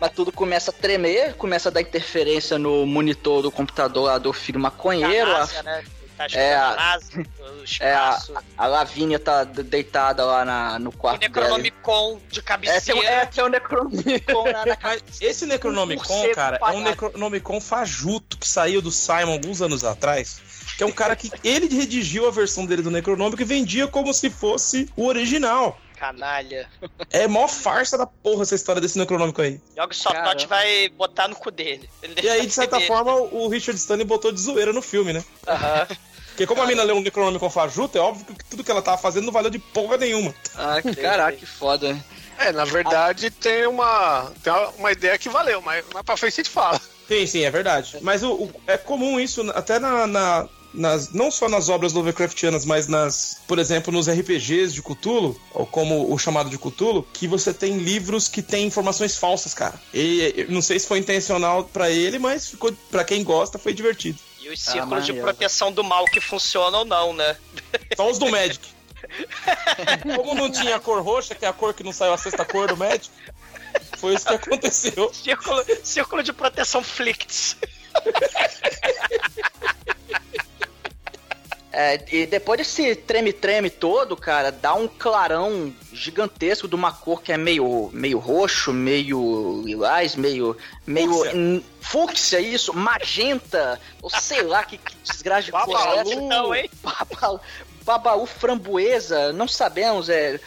mas tudo começa a tremer, começa a dar interferência no monitor do computador lá do filho maconheiro. a- NASA, né? Tá É, a- NASA, o É, a, a Lavínia tá de- deitada lá na, no o quarto dela. Necronomicon de É, tem, cabeceira. é, tem um Necronomicon na, esse Necronomicon, cara, é um. Necronomicon fajuto que saiu do Simon alguns anos atrás. Que é um cara que ele redigiu a versão dele do Necronômico e vendia como se fosse o original. Canalha. É mó farsa da porra essa história desse Necronômico aí. Cara. Tot vai botar no cu dele. Ele E aí, de certa forma, o Richard Stanley botou de zoeira no filme, né? Aham. Que Porque como a mina leu um Necronomicon fajuto, é óbvio que tudo que ela tava fazendo não valeu de porra nenhuma. Ah, caraca, que foda. É, na verdade tem uma, tem uma ideia que valeu, mas mais pra frente a gente fala. Sim, sim, é verdade. Mas o, o- é comum isso, até na, na- nas, não só nas obras Lovecraftianas, mas nas, por exemplo, nos RPGs de Cthulhu, ou como o chamado de Cthulhu, que você tem livros que têm informações falsas, cara. E não sei se foi intencional pra ele, mas ficou para quem gosta foi divertido. E os Ah, círculos de maneiro. proteção do mal que funcionam ou não, né? Só os do Magic. Como não tinha a cor roxa, que é a cor que não saiu a sexta cor do Magic, foi isso que aconteceu. Círculo, círculo de proteção Flicts. É, e depois desse treme-treme todo, cara, dá um clarão gigantesco de uma cor que é meio, meio roxo, meio lilás, meio. meio. Fúcsia. Fúcsia, isso, magenta, ou sei lá que, que desgraça de cor é Babalu, essa. então, hein? Baba- Babaú framboesa, não sabemos, é.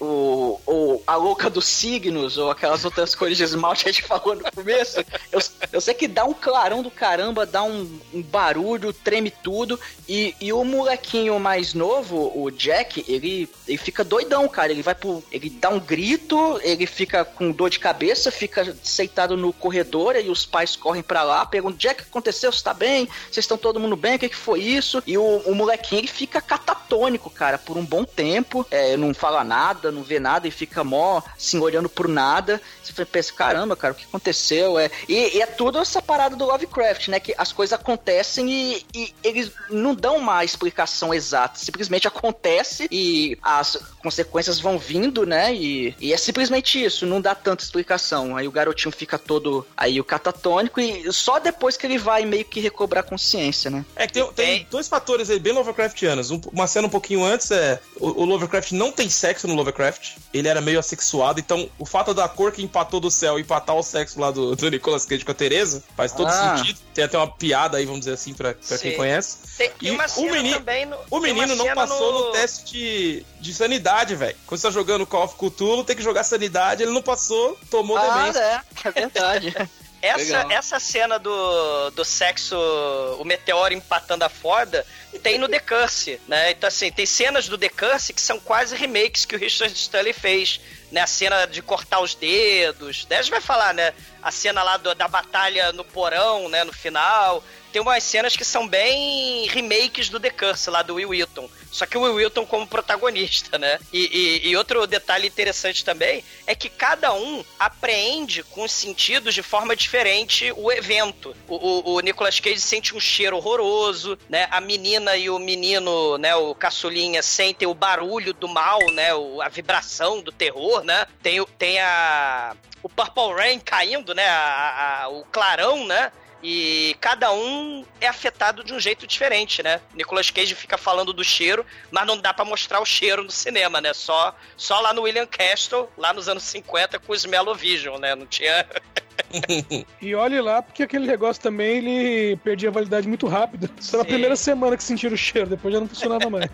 O, o, a louca dos signos, ou aquelas outras cores de esmalte que a gente falou no começo. Eu, eu sei que dá um clarão do caramba, dá um, um barulho, treme tudo. E, e o molequinho mais novo, o Jack, ele, ele fica doidão, cara. Ele vai pro. Ele dá um grito, ele fica com dor de cabeça, fica sentado no corredor, e os pais correm pra lá, perguntam: Jack, o que aconteceu? Você tá bem? Vocês estão todo mundo bem? O que, que foi isso? E o, o molequinho ele fica catatônico, cara, por um bom tempo. É, não fala nada, não vê nada e fica mó assim, olhando por nada. Você pensa, caramba, cara, o que aconteceu? É, e, e é tudo essa parada do Lovecraft, né? Que as coisas acontecem e, e eles não dão uma explicação exata. Simplesmente acontece e as consequências vão vindo, né? E, e é simplesmente isso, não dá tanta explicação. Aí o garotinho fica todo aí o catatônico e só depois que ele vai meio que recobrar consciência, né? É que tem, tem dois fatores aí bem Lovecraftianos. Um- uma cena um pouquinho antes é. O, o Lovecraft não tem sexo no Lovecraft. Ele era meio assexuado. Então, o fato da cor que empatou do céu empatar o sexo lá do, do Nicolas Cage com a Teresa faz todo Ah. sentido. Tem até uma piada aí, vamos dizer assim, pra, pra quem conhece. Tem, tem E o menino- no, O menino não passou no... teste de, de sanidade, velho. Quando você tá jogando Call of Cthulhu, tem que jogar sanidade. Ele não passou, tomou Ah, demência. é, é verdade. Essa, Legal. essa cena do, do sexo, o meteoro empatando a foda, tem no The Curse, né? Então, assim, tem cenas do The Curse que são quase remakes que o Richard Stanley fez, né? A cena de cortar os dedos, né? A gente vai falar, né? A cena lá do- da batalha no porão, né? No final. Tem umas cenas que são bem remakes do The Curse, lá do Will Wheaton. Só que o Will Wheaton como protagonista, né? E, e- e outro detalhe interessante também é que cada um apreende com os sentidos de forma diferente o evento. O, o, o Nicolas Cage sente um cheiro horroroso, né? A menina e o menino, né? O caçulinha sentem o barulho do mal, né? O- a vibração do terror, né? Tem, tem a... O Purple Rain caindo, né? A- a- o clarão, né? E cada um é afetado de um jeito diferente, né? Nicolas Cage fica falando do cheiro, mas não dá pra mostrar o cheiro no cinema, né? Só, só lá no William Castle, lá nos anos 50, com o Smell-O-Vision, né? Não tinha... E olhe lá, porque aquele negócio também ele perdia a validade muito rápido. Só na Sim. primeira semana que sentiram o cheiro, depois já não funcionava mais.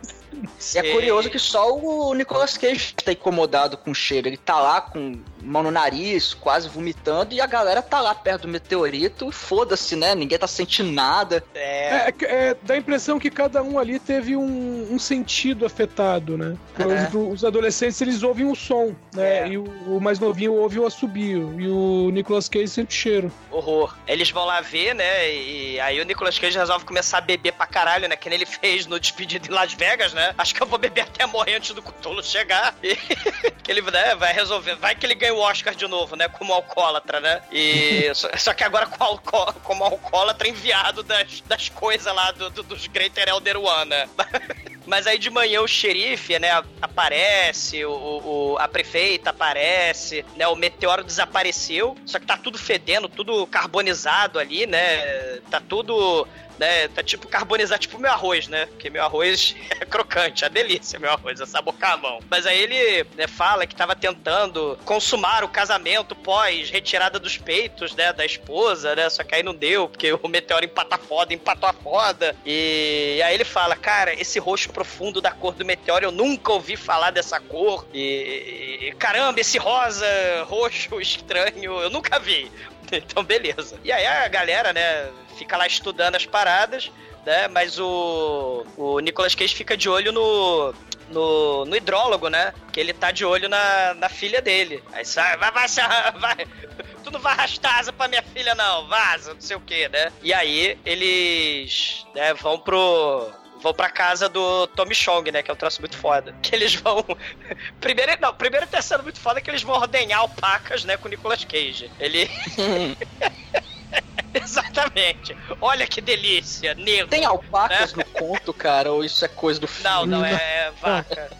E é curioso que só o Nicolas Cage tá incomodado com o cheiro. Ele tá lá com mão no nariz, quase vomitando, e a galera tá lá perto do meteorito e foda-se, né? Ninguém tá sentindo nada. É... É, é, dá a impressão que cada um ali teve um, um sentido afetado, né? Por É. exemplo, os adolescentes eles ouvem o som, né? É. E o, o mais novinho ouve o assobio. E o Nicolas Cage sente o cheiro. horror. Eles vão lá ver, né? E aí o Nicolas Cage resolve começar a beber pra caralho, né? Que nem ele fez no Despedido em Las Vegas, né? Acho que eu vou beber até morrer antes do Cthulhu chegar. E que ele né, vai resolver. Vai que ele ganha o Oscar de novo, né? Como alcoólatra, né? E só, só que agora com alco- como alcoólatra enviado das, das coisas lá do, do- dos Greater Elder One, né? Mas aí de manhã o xerife, né, aparece, o, o- a prefeita aparece, né, o meteoro desapareceu, só que tá tudo fedendo, tudo carbonizado ali, né, tá tudo, né, tá tipo carbonizado, tipo meu arroz, né, porque meu arroz é crocante, é delícia meu arroz, é sabor camão. Mas aí ele, né, fala que tava tentando consumar o casamento pós retirada dos peitos, né, da esposa, né, só que aí não deu, porque o meteoro empata foda, empatou a foda, e aí ele fala, cara, esse roxo profundo da cor do meteoro, eu nunca ouvi falar dessa cor, e, e caramba, esse rosa, roxo, estranho, eu nunca vi. Então, beleza. E aí a galera, né, fica lá estudando as paradas. né? Mas o, o Nicolas Cage fica de olho no, no, no hidrólogo, né? Que ele tá de olho na, na filha dele. Aí sai, vai, vai, vai. Tu não vai arrastar asa pra minha filha, não. Vaza, não sei o que, né? E aí eles né, vão pro vão pra casa do Tommy Chong, né? Que é um troço muito foda. Que eles vão. primeiro, não, primeiro tá sendo muito foda que eles vão ordenhar alpacas, né, com o Nicolas Cage. Ele. Exatamente. Olha que delícia, negro. Tem alpacas né? no conto, cara, ou isso é coisa do filme? Não, não, é vaca. Não.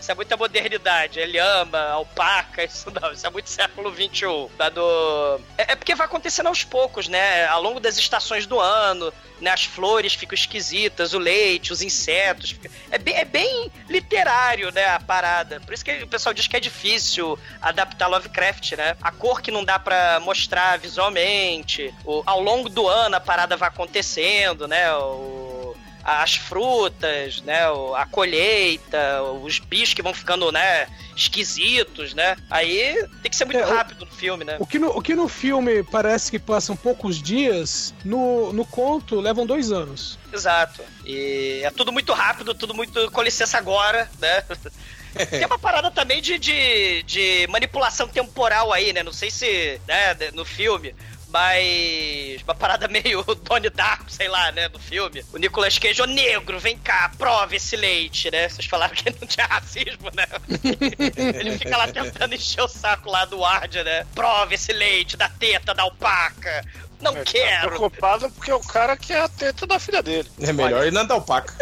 Isso é muita modernidade. Ele ama alpaca, isso não. Isso é muito século XXI. Tá do... É, é porque vai acontecendo aos poucos, né? Ao longo das estações do ano, né? As flores ficam esquisitas, o leite, os insetos. É bem, é bem literário, né? A parada. Por isso que o pessoal diz que é difícil adaptar Lovecraft, né? A cor que não dá para mostrar visualmente. O, ao longo do ano a parada vai acontecendo, né? O, as frutas, né? A colheita, os bichos que vão ficando, né? Esquisitos, né? Aí tem que ser muito É, o- rápido no filme, né? O que, no, o que no filme parece que passam poucos dias, no, no conto levam dois anos. Exato. E é tudo muito rápido, tudo muito com licença agora, né? Tem uma parada também de, de, de manipulação temporal aí, né? Não sei se, né, no filme. Mas uma parada meio Donnie Darko, sei lá, né, no filme. O Nicolas Cage, ô negro, vem cá, prova esse leite, né? Vocês falaram que não tinha racismo, né? Ele fica lá tentando encher o saco lá do Ward, né? Prova esse leite da teta da alpaca. Não Ele Tá quero. preocupado porque o cara quer a teta da filha dele. É melhor ele não dar alpaca.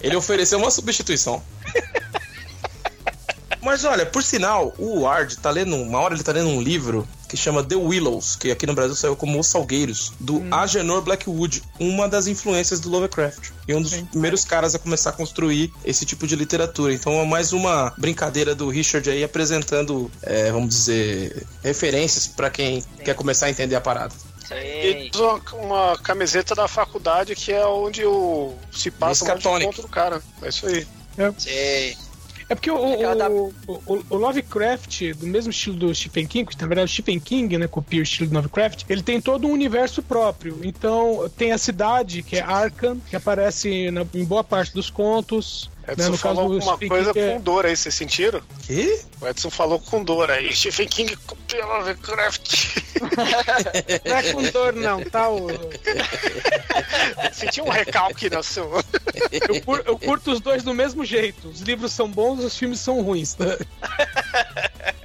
Ele ofereceu uma substituição. Mas olha, por sinal, o Ward tá lendo, uma hora ele tá lendo um livro que chama The Willows, que aqui no Brasil saiu como Os Salgueiros, do Agenor Blackwood, uma das influências do Lovecraft. E um dos primeiros caras a começar a construir esse tipo de literatura. Então é mais uma brincadeira do Richard aí apresentando, é, vamos dizer, referências pra quem quer começar a entender a parada. E usa uma, uma camiseta da faculdade que é onde o se passa o ponto do cara. É isso aí. Sei. É porque o, o, o- o Lovecraft, do mesmo estilo do Stephen King, que na verdade o Stephen King, né, copia o estilo do Lovecraft, ele tem todo um universo próprio. Então tem a cidade, que é Arkham, que aparece na- em boa parte dos contos. Né, Edson no caso falou alguma coisa King, é- com dor aí, vocês sentiram? Que? O Edson falou com dor aí. Stephen King copia Lovecraft. Não é com dor, não, tá? O- Senti um recalque no seu. Eu, cur- eu curto os dois do mesmo jeito. Os livros são bons, os filmes são ruins. Tá?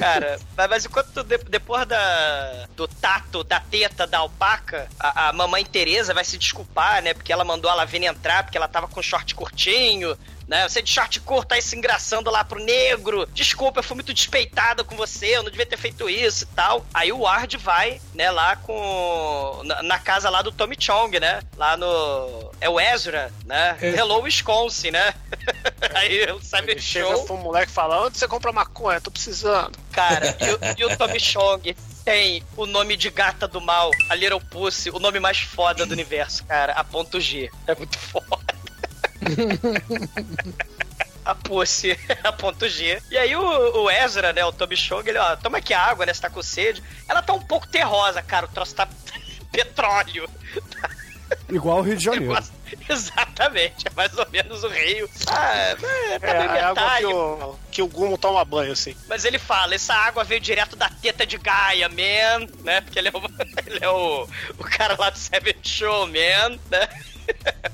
Cara, mas, enquanto de- depois da, do tato, da teta da alpaca, a, a mamãe Teresa vai se desculpar, né? Porque ela mandou a Lavínia entrar, porque ela tava com short curtinho, né? Você de short curto aí se engraçando lá pro negro. Desculpa, eu fui muito despeitada com você, eu não devia ter feito isso e tal. Aí o Ward vai, né, lá com. Na, na casa lá do Tommy Chong, né? Lá no. É o Ezra, né? É. Hello, Wisconsin, né? aí o Cyber Ele chega Show. pro moleque e fala: Onde você compra maconha? Tô precisando. Cara, e, o- e o Tommy Chong tem o nome de gata do mal, a Little Pussy, o nome mais foda do universo, cara, a ponto G. É muito foda. A Pussy, a ponto G. E aí o, o Ezra, né, o Tommy Chong, ele, ó, toma aqui água, né, você tá com sede. Ela tá um pouco terrosa, cara, o troço tá petróleo. Igual o Rio de Janeiro. Exatamente, é mais ou menos o rio. Ah, é, tá É, a água que o, que o Gumo toma banho, assim. Mas ele fala, essa água veio direto da teta de Gaia, man, né? Porque ele é o, ele é o, o cara lá do Seven Show, man, né?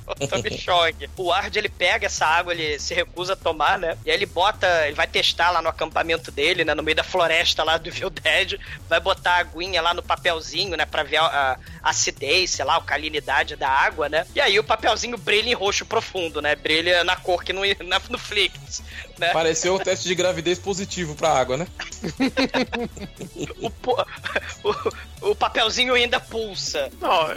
O Tommy Chong. O Ward, ele pega essa água, ele se recusa a tomar, né? E aí ele bota, ele vai testar lá no acampamento dele, né? No meio da floresta lá do Evil Dead, vai botar a aguinha lá no papelzinho, né? Pra ver a, a acidez, sei lá, a alcalinidade da água, né? E aí o papelzinho brilha em roxo profundo, né? Brilha na cor que no, na, no Flix, né? Pareceu o teste de gravidez positivo pra água, né? o, po- o, o papelzinho ainda pulsa. Não, é,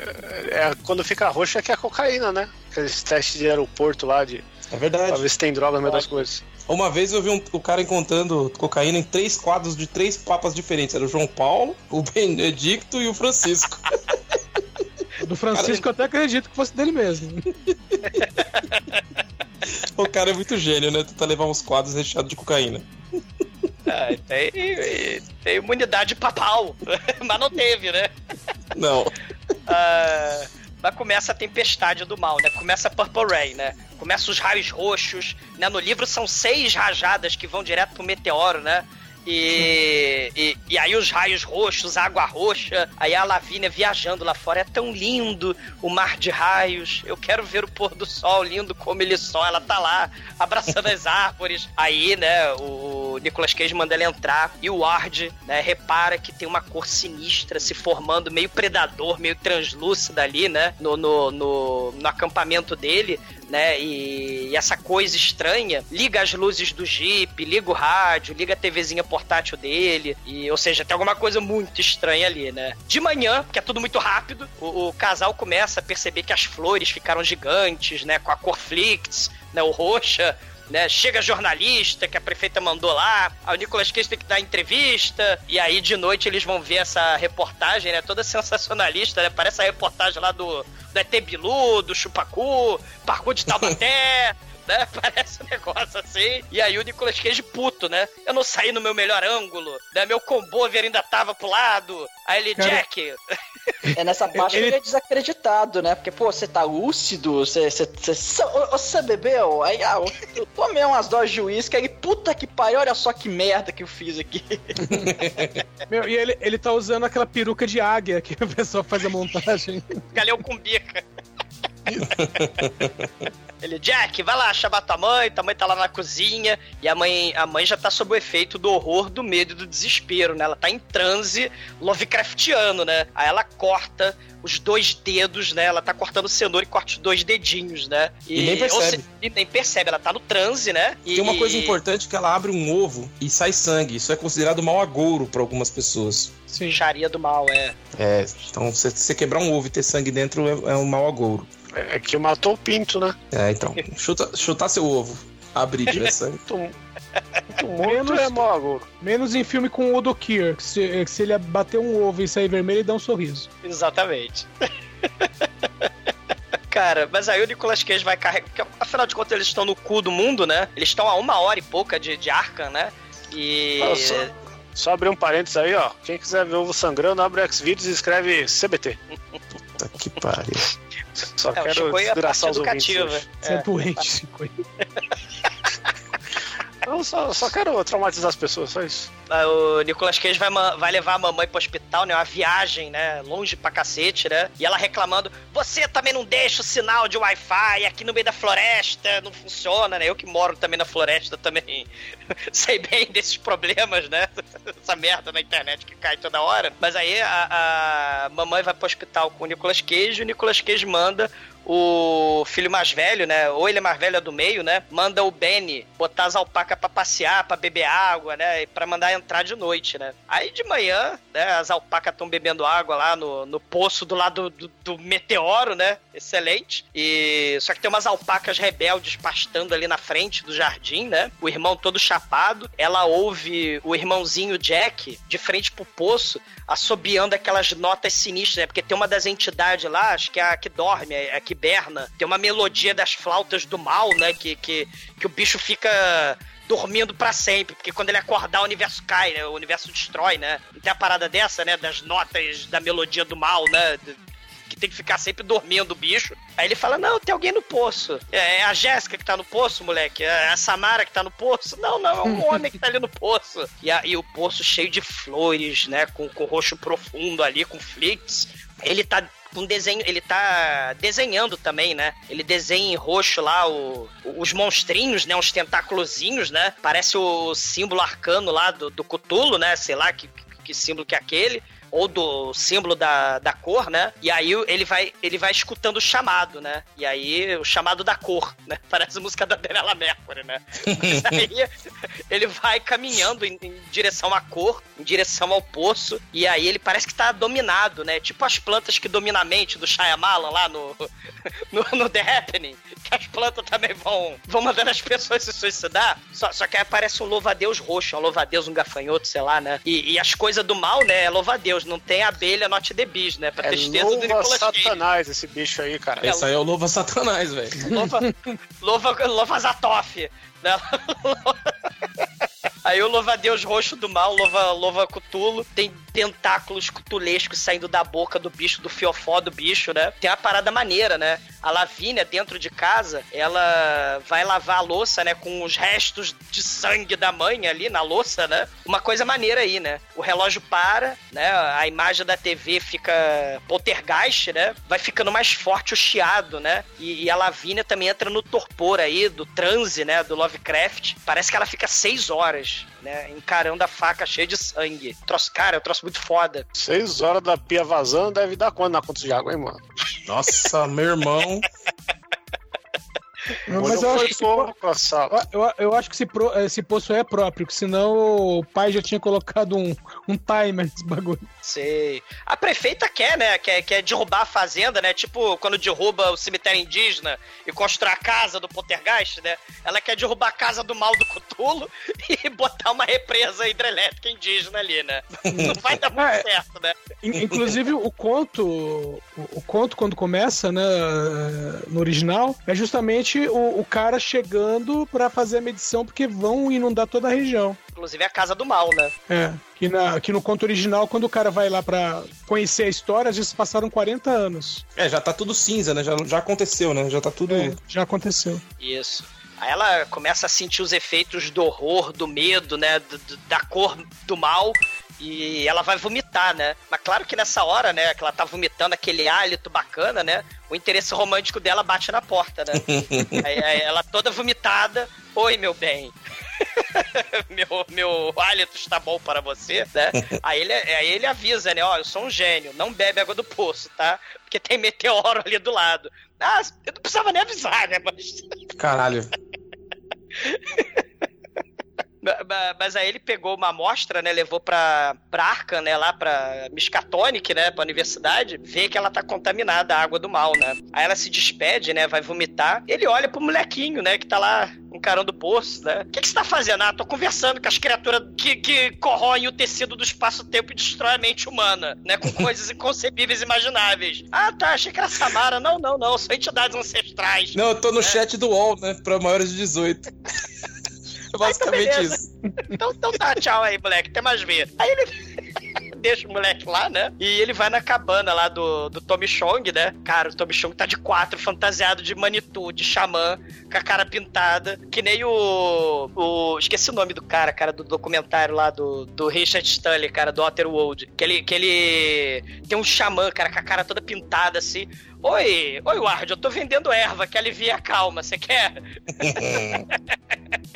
é- quando fica roxo é que é cocaína, né? Aqueles testes de aeroporto lá, de, É verdade. pra ver se tem droga no meio das coisas. Uma vez eu vi um- o cara encontrando cocaína em três quadros de três papas diferentes. Era o João Paulo, o Benedicto e o Francisco. O do Francisco eu até acredito que fosse dele mesmo. o cara é muito gênio, né? Tentar levar uns quadros recheados de cocaína. Ah, tem, tem imunidade papal, mas não teve, né? Não. Ela. Ela começa a tempestade do mal, né? Começa a Purple Rain, né? Começa os raios roxos, né? No livro são seis rajadas que vão direto pro meteoro, né? E, e, e, aí os raios roxos, água roxa, aí a Lavínia viajando lá fora. É tão lindo o mar de raios. Eu quero ver o pôr do sol lindo como ele só. Ela tá lá abraçando as árvores. Aí, né, o Nicolas Cage manda ela entrar e o Ward, né, repara que tem uma cor sinistra se formando, meio predador, meio translúcida ali, né, no, no, no, no acampamento dele né? E, e, essa coisa estranha liga as luzes do Jeep, liga o rádio, liga a TVzinha portátil dele, e ou seja, tem alguma coisa muito estranha ali, né? De manhã, que é tudo muito rápido, o, o casal começa a perceber que as flores ficaram gigantes, né? Com a cor Flix, né? O roxa, né? Chega jornalista que a prefeita mandou lá, aí o Nicolas Cage tem que dar entrevista, e aí de noite eles vão ver essa reportagem, né? Toda sensacionalista, né? Parece a reportagem lá do, do ET Bilu, do Chupacu, Parkour de Taubaté. né? Parece um negócio assim. E aí o Nicolas Cage puto, né? Eu não saí no meu melhor ângulo, né? Meu combover ainda tava pro lado. Aí ele, Cara... Jack. É nessa parte ele... ele é desacreditado, né? Porque, pô, você tá lúcido, você, você, bebeu? Aí, ah, eu tomei umas doses de uísque, aí, puta que pariu, olha só que merda que eu fiz aqui. Meu, e ele, ele tá usando aquela peruca de águia que o pessoal faz a montagem. Galeu com bica. Ele, Jack, vai lá chamar tua mãe, tua mãe tá lá na cozinha, e a mãe, a mãe já tá sob o efeito do horror, do medo e do desespero, né? Ela tá em transe Lovecraftiano, né? Aí ela corta os dois dedos, né? Ela tá cortando cenoura e corta os dois dedinhos, né? E, e nem percebe. Se, e nem percebe, ela tá no transe, né? E, Tem uma coisa importante que ela abre um ovo e sai sangue. Isso é considerado mau agouro para algumas pessoas. Sim. Charia do mal, é. É, então você quebrar um ovo e ter sangue dentro é, é um mau agouro. É que matou o pinto, né? É, então. Chuta, chutar seu ovo. Abrir de sangue. menos, é mago. Menos em filme com o Udo Kier, que se, que se ele bater um ovo e sair vermelho, ele dá um sorriso. Exatamente. Cara, mas aí o Nicolas Cage vai carregar. Afinal de contas, eles estão no cu do mundo, né? Eles estão a uma hora e pouca de, de Arkham, né? E. Só, só abrir um parênteses aí, ó. Quem quiser ver ovo sangrando, abre o Xvideos e escreve CBT. Puta que pariu. Só é, quero desgraçar os educativa. ouvintes. Você é, é doente, Eu só, só quero traumatizar as pessoas, só isso. Ah, o Nicolas Cage vai, vai levar a mamãe pro hospital, né? Uma viagem, né? Longe pra cacete, né? E ela reclamando: você também não deixa o sinal de Wi-Fi aqui no meio da floresta, não funciona, né? Eu que moro também na floresta também sei bem desses problemas, né? Essa merda na internet que cai toda hora. Mas aí a, a mamãe vai pro hospital com o Nicolas Cage e o Nicolas Cage manda o filho mais velho, né? Ou ele é mais velho é do meio, né? Manda o Benny botar as alpacas pra passear, pra beber água, né? E pra mandar entrar de noite, né? Aí de manhã, né? As alpacas estão bebendo água lá no, no poço do lado do, do, meteoro, né? Excelente. E só que tem umas alpacas rebeldes pastando ali na frente do jardim, né? O irmão todo chapado. Ela ouve o irmãozinho Jack de frente pro poço assobiando aquelas notas sinistras, né? Porque tem uma das entidades lá, acho que é a que dorme, é a que hiberna, tem uma melodia das flautas do mal, né? Que, que, que o bicho fica dormindo para sempre, porque quando ele acordar o universo cai, né? O universo destrói, né? Não tem a parada dessa, né? Das notas da melodia do mal, né? Tem que ficar sempre dormindo o bicho. Aí ele fala: Não, tem alguém no poço. É, é a Jéssica que tá no poço, moleque. É a Samara que tá no poço. Não, não, é um homem que tá ali no poço. E, a, e o poço cheio de flores, né? Com, com roxo profundo ali, com flix. Ele tá com desenho, ele tá desenhando também, né? Ele desenha em roxo lá o, os monstrinhos, né? Uns tentáculozinhos, né? Parece o símbolo arcano lá do, do Cthulhu, né? Sei lá que, que símbolo que é aquele ou do símbolo da, da cor, né? E aí ele vai, ele vai escutando o chamado, né? E aí o chamado da cor, né? Parece a música da Daniela Mercury, né? Mas aí ele vai caminhando em, em, direção à cor, em direção ao poço, e aí ele parece que tá dominado, né? Tipo as plantas que dominam a mente do Shyamalan lá no, no, no The Happening, que as plantas também vão, vão mandando as pessoas se suicidar, só, só que aí aparece um louva-a-Deus roxo, um louva-a-Deus, um gafanhoto, sei lá, né? E, e as coisas do mal, né? É louva-a-Deus Deus, não tem abelha not the beast, né? Pra é tristeza do Nicolas Satanás esse bicho aí, cara. Esse aí é o louva Satanás, velho. Louva, louva, louva Zatoff. Né? Aí o louva-a-Deus roxo do mal, louva, louva Cutulo, tem tentáculos cutulescos saindo da boca do bicho, do fiofó do bicho, né? Tem uma parada maneira, né? A Lavínia, dentro de casa, ela vai lavar a louça, né? Com os restos de sangue da mãe ali na louça, né? Uma coisa maneira aí, né? O relógio para, né? A imagem da TV fica poltergeist, né? Vai ficando mais forte o chiado, né? E, e a Lavínia também entra no torpor aí do transe, né? Do Lovecraft. Parece que ela fica seis horas né? Encarando a faca cheia de sangue. Troço, cara, é um troço muito foda. Seis horas da pia vazando deve dar quanto na conta de água, hein, mano? Nossa, meu irmão. Não, mas eu eu acho, eu, eu acho que esse, pro- esse poço é próprio, que senão o pai já tinha colocado um, um timer nesse bagulho. Sei. A prefeita quer, né? Quer, quer derrubar a fazenda, né? Tipo quando derruba o cemitério indígena e constrói a casa do Poltergeist, né? Ela quer derrubar a casa do mal do Cutulo e botar uma represa hidrelétrica indígena ali, né? Não vai dar muito É. certo, né? In- Inclusive, o conto, o, conto quando começa, né, no original, é justamente o, o cara chegando pra fazer a medição porque vão inundar toda a região. Inclusive a casa do mal, né? É, que, na, que no conto original, quando o cara vai lá pra conhecer a história, às vezes passaram 40 anos. É, já tá tudo cinza, né? Já, já aconteceu, né? Já tá tudo. É, já aconteceu. Isso. Aí ela começa a sentir os efeitos do horror, do medo, né? do- do- da cor do mal. E ela vai vomitar, né? Mas claro que nessa hora, né, que ela tá vomitando aquele hálito bacana, né? O interesse romântico dela bate na porta, né? aí, aí ela toda vomitada. Oi, meu bem. meu, meu hálito está bom para você, né? Aí ele, aí ele avisa, né? Ó, eu sou um gênio, não bebe água do poço, tá? Porque tem meteoro ali do lado. Ah, eu não precisava nem avisar, né? Mas Caralho. Ma- ma- Mas aí ele pegou uma amostra, né? Levou pra, pra Arkham, né? Lá pra Miskatonic, né? Pra universidade. Vê que ela tá contaminada, a água do mal, né? Aí ela se despede, né? Vai vomitar. Ele olha pro molequinho, né? Que tá lá encarando o poço, né? O que, que você tá fazendo? Ah, tô conversando com as criaturas que, que corroem o tecido do espaço-tempo e destrói a mente humana, né? Com coisas inconcebíveis e imagináveis. Ah, tá. Achei que era Samara. Não, não, não. São entidades ancestrais. Não, eu tô no chat do UOL, né? Pra maiores de 18. Basicamente beleza. isso. Então, então tá, tchau aí, moleque. Até mais ver. Aí ele deixa o moleque lá, né? E ele vai na cabana lá do, do Tommy Chong, né? Cara, o Tommy Chong tá de quatro, fantasiado de Manitou, de xamã, com a cara pintada. Que nem o. o esqueci o nome do cara, cara, do documentário lá do, do Richard Stanley, cara, do Otterworld. Que ele, que ele tem um xamã, cara, com a cara toda pintada assim. Oi, oi, Ward, eu tô vendendo erva que alivia a calma, você quer?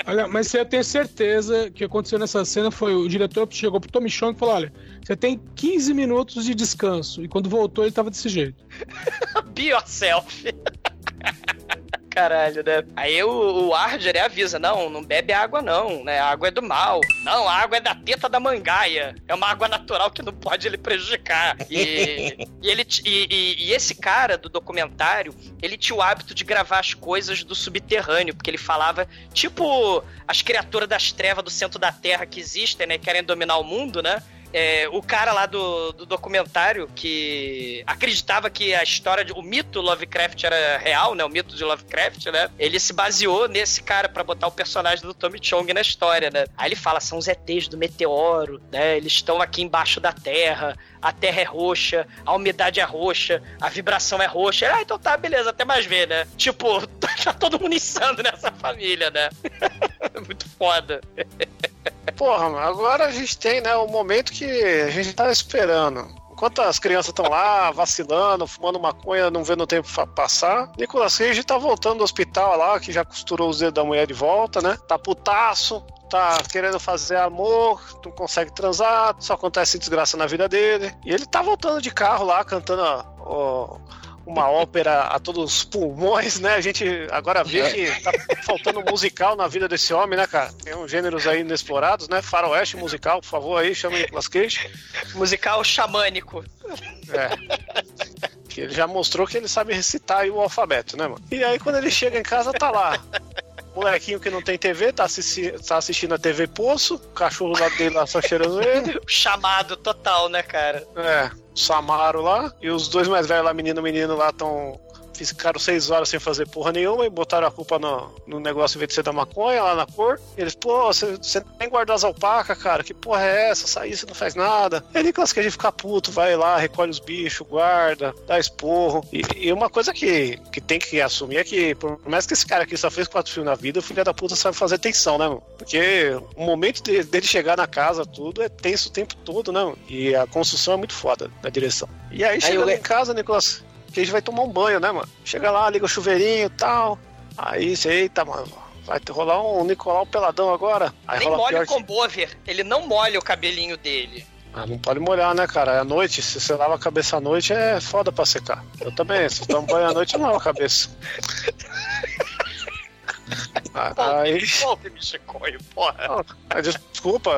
Olha, mas eu tenho certeza que aconteceu nessa cena foi o diretor chegou pro Tommy Chong e falou: olha, você tem 15 minutos de descanso. E quando voltou, ele tava desse jeito. Be yourself. Caralho, né? Aí o, o Arger avisa: não, não bebe água, não, né? A água é do mal. Não, a água é da teta da mangaia. É uma água natural que não pode lhe prejudicar. E, e ele, e, e- e esse cara do documentário, ele tinha o hábito de gravar as coisas do subterrâneo, porque ele falava, tipo, as criaturas das trevas do centro da Terra que existem, né? Querem dominar o mundo, né? É, o cara lá do, do documentário que acreditava que a história, de, o mito Lovecraft era real, né? O mito de Lovecraft, né? Ele se baseou nesse cara pra botar o personagem do Tommy Chong na história, né? Aí ele fala, são os ETs do meteoro, né? Eles estão aqui embaixo da Terra, a Terra é roxa, a umidade é roxa, a vibração é roxa. Ah, então tá, beleza, até mais ver, né? Tipo, tá todo mundo insano nessa família, né? Muito foda. Porra, agora a gente tem, né, o momento que a gente tá esperando. Enquanto as crianças estão lá vacilando, fumando maconha, não vendo o tempo passar, Nicolas Cage tá voltando do hospital lá, que já costurou os dedos da mulher de volta, né? Tá putaço, tá querendo fazer amor, não consegue transar, só acontece desgraça na vida dele. E ele tá voltando de carro lá, cantando ó, uma ópera a todos os pulmões, né? A gente agora vê que tá faltando musical na vida desse homem, né, cara? Tem uns gêneros aí inexplorados, né? Faroeste musical, por favor, aí, chama o Nicolas Cage. Musical xamânico. É. Que ele já mostrou que ele sabe recitar aí o alfabeto, né, mano? E aí quando ele chega em casa, tá lá. Molequinho que não tem TV, tá, assisti tá assistindo a TV Poço, o cachorro lá dele lá só cheirando ele. Chamado total, né, cara? É, o Samaro lá. E os dois mais velhos lá, menino e menino lá, estão ficaram seis horas sem fazer porra nenhuma e botaram a culpa no, no negócio em vez de ser da maconha lá na cor. E eles, pô, você, nem guardou as alpacas, cara, que porra é essa? Sair você não faz nada. Aí Nicolas Cage fica puto, vai lá, recolhe os bichos, guarda, dá esporro. E, e uma coisa que, que tem que assumir é que, por mais que esse cara aqui só fez quatro filmes na vida, o filho da puta sabe fazer tensão, né, mano? Porque o momento de- dele chegar na casa, tudo, é tenso o tempo todo, né, mano? E a construção é muito foda da direção. E aí, chega eu- lá em casa, Nicolas Cage vai tomar um banho, né, mano? Chega lá, liga o chuveirinho e tal. Aí você, eita, mano, vai rolar um Nicolau peladão agora. Aí Nem molha o que- combover. Ele não molha o cabelinho dele. Ah, não pode molhar, né, cara? É à noite, se você lava a cabeça à noite, é foda pra secar. Eu também, se eu tomo banho à noite, eu não lavo a cabeça. Aí, porra. desculpa,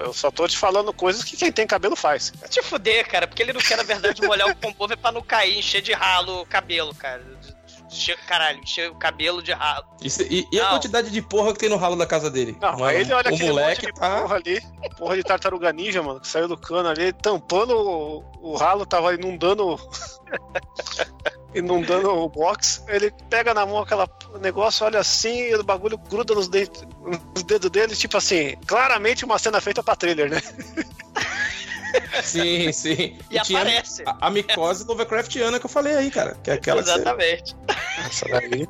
eu só tô te falando coisas que quem tem cabelo faz. Vai te fuder, cara, porque ele não quer, na verdade, molhar o combover pra não cair, encher de ralo o cabelo, cara. Encher- Caralho, encher o cabelo de ralo. Isso- e, e a quantidade de porra que tem no ralo da casa dele? Não, Mano, aí ele olha o aquele moleque monte de tá. porra ali, porra de tartaruga ninja, mano, que saiu do cano ali, tampando o, o ralo, tava inundando. inundando o box. Ele pega na mão aquela negócio, olha assim, e o bagulho gruda nos, nos dedos dele, tipo assim, claramente uma cena feita pra trailer, né? Sim, sim. E tinha aparece. A, a micose Lovecraftiana que eu falei aí, cara. Que é aquela que você- Exatamente. Essa daí.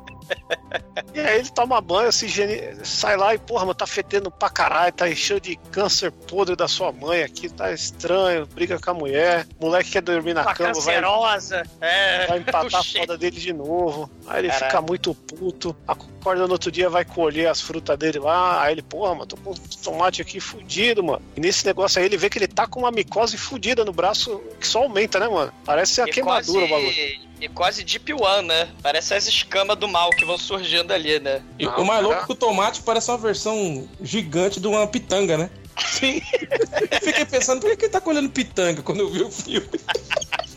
E aí ele toma banho, se higiene... sai lá e, porra, mano, tá fedendo pra caralho, tá cheio de câncer podre da sua mãe aqui, tá estranho, briga com a mulher, moleque quer dormir na Uma cama, vai, cancerosa. É. vai empatar a foda dele de novo. Aí ele Caralho. fica muito puto, acorda no outro dia, vai colher as frutas dele lá, aí ele, porra, mano, tô com tomate aqui fudido, mano. E nesse negócio aí ele vê que ele tá com uma micose fudida no braço, que só aumenta, né, mano? Parece a queimadura o bagulho. E quase Deep One, né? Parece as escamas do mal que vão surgindo ali, né? E o mais louco é que o tomate parece uma versão gigante de uma pitanga, né? Sim. Eu fiquei pensando, por que que ele tá colhendo pitanga quando eu vi o filme?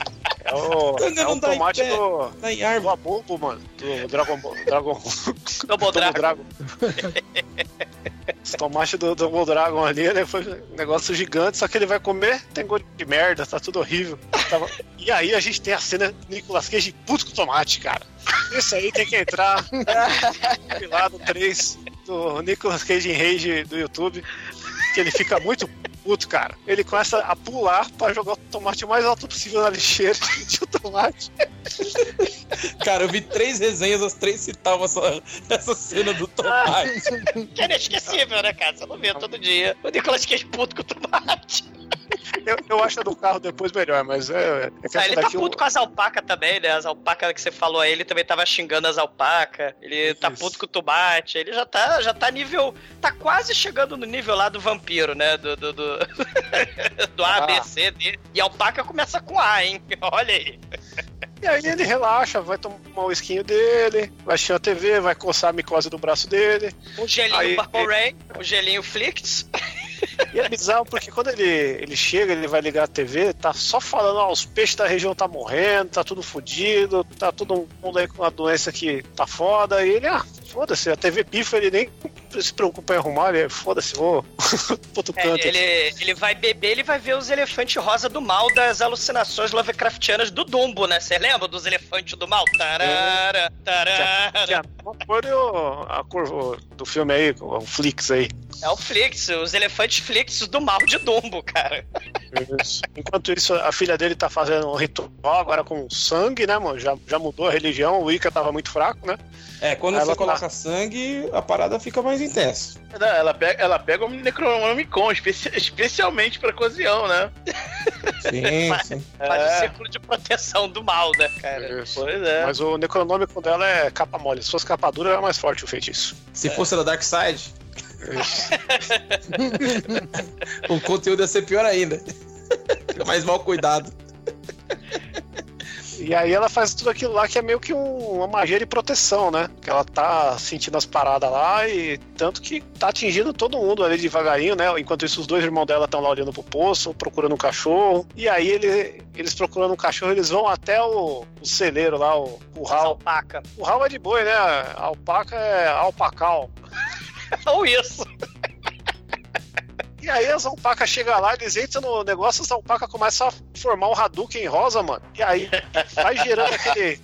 É o, Tanga é não em tomate pé. do, Tá em do. Abobo, mano. Do Dragon Ball. Dragon Double Dragon. Dragon. Esse tomate do Double Dragon ali, ele foi um negócio gigante, só que ele vai comer, tem gosto de merda, tá tudo horrível. Tava- E aí a gente tem a cena do Nicolas Cage puto com tomate, cara. Isso aí tem que entrar lá no 3 do Nicolas Cage em Rage do YouTube, que ele fica muito puto, cara. Ele começa a pular pra jogar o tomate o mais alto possível na lixeira de o tomate. Cara, eu vi três resenhas, as três citavam essa, essa cena do tomate. Que é inesquecível, né, cara? Você não vê todo dia. O Nicolas Cage puto com o tomate. Eu, eu acho a do carro depois melhor, mas é. é que Ah, ele tá daqui eu- puto com as alpacas também, né? As alpacas que você falou aí, ele também tava xingando as alpacas. Ele tá Isso. puto com o tomate. Ele já tá, já tá nível. Tá quase chegando no nível lá do vampiro, né? Do, do, do, do A, Ah. B, C, D. E a alpaca começa com A, hein? Olha aí. E aí ele relaxa, vai tomar o esquinho dele, vai assistir a TV, vai coçar a micose do braço dele. Um gelinho Aí, Purple ele- Rain, um gelinho Flicts. E é bizarro porque quando ele, ele chega, ele vai ligar a TV, tá só falando, ó, os peixes da região tá morrendo, tá tudo fodido, tá todo mundo aí com uma doença que tá foda. E ele, ah, foda-se, a TV pifa, ele nem se preocupa em arrumar, ele, foda-se, vou pro É, canto. ele, ele vai beber, ele vai ver os elefantes rosa do mal das alucinações Lovecraftianas do Dumbo, né? Você lembra dos elefantes do mal? Tarara, tarara. Que a mesma cor e o- a cor do filme aí, o Flix aí. É o Flix, os elefantes Flix do mal de Dumbo, cara. Isso. Enquanto isso, a filha dele tá fazendo um ritual agora com sangue, né, mano? Já, já mudou a religião, o Wicca tava muito fraco, né? É, quando Ela você tá- coloca sangue, a parada fica mais intensa. Não, Ela pega, ela pega o Necronomicon, especi- especialmente pra ocasião, né? Sim, sim. Faz É. o círculo de proteção do mal, né, cara? Isso. Pois é. Mas o necronômico dela é capa mole. Se fosse capa dura, era mais forte o feitiço. Se fosse da Dark Side. o conteúdo ia ser pior ainda. Fica mais mal cuidado. E aí ela faz tudo aquilo lá que é meio que um- uma magia de proteção, né? Que ela tá sentindo as paradas lá e tanto que tá atingindo todo mundo ali devagarinho, né? Enquanto isso, os dois irmãos dela estão lá olhando pro poço, procurando um cachorro. E aí ele- eles procurando um cachorro, eles vão até o, o celeiro lá, o curral. Alpaca. O curral é de boi, né? A alpaca é alpacal. Ou isso. E aí as alpacas chegam lá, eles entram no negócio, as alpacas começam a formar um Hadouken rosa, mano. E aí vai gerando aquele.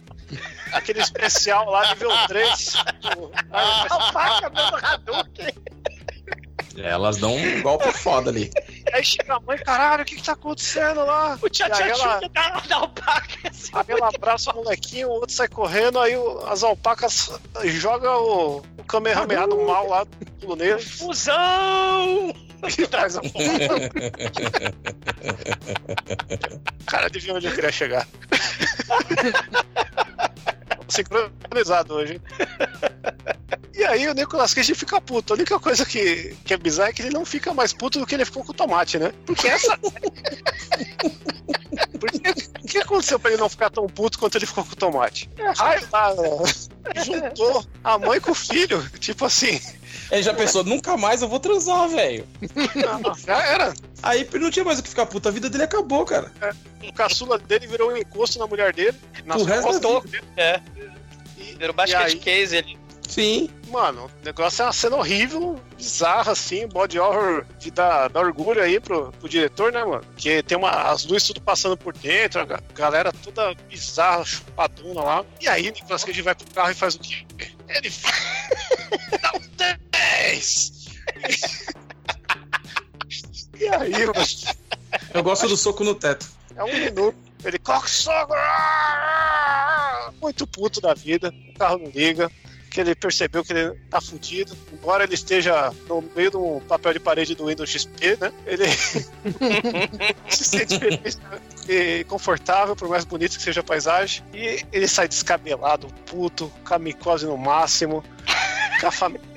aquele especial lá, nível 3. Alpaca dando Hadouken. Elas dão um golpe foda ali. Aí chega a mãe, caralho, o que que tá acontecendo lá? O aí tchau ela- da, da alpaca. Assim, Aí ela abraça o molequinho, o outro sai correndo, aí o- as alpacas jogam o, o Kamehameha do mal lá, pulo nele, fusão! e traz a Cara, adivinha onde eu queria chegar. Sincronizado hoje? E aí o Nicolas Cage fica puto. A única coisa que, que é bizarra é que ele não fica mais puto do que ele ficou com o tomate, né? Porque essa. O que aconteceu pra ele não ficar tão puto quanto ele ficou com o tomate? É raio lá, né? juntou a mãe com o filho. Tipo assim, Ele já pensou, nunca mais eu vou transar, velho. já era. Aí não tinha mais o que ficar puto, a vida dele acabou, cara. O caçula dele virou um encosto na mulher dele. Nas O resto costas da dele. É, E, virou basket aí, case ali. Sim. Mano, o negócio é uma cena horrível, bizarra, assim, body horror de dar, dar orgulho aí pro, pro diretor, né, mano? Que tem uma, as luzes tudo passando por dentro, a ga- galera toda bizarra, chupadona lá. E aí, Nicolas Cage vai pro carro e faz o quê? Ele dá um 10! E aí, mano, Eu gosto do soco no teto. é um minuto. Ele coxogra! Muito puto da vida, o carro não liga. Que ele percebeu que ele tá fudido. Embora ele esteja no meio de um papel de parede do Windows XP, né? Ele se sente feliz e confortável, por mais bonito que seja a paisagem. E ele sai descabelado, puto, com a micose no máximo, com a família.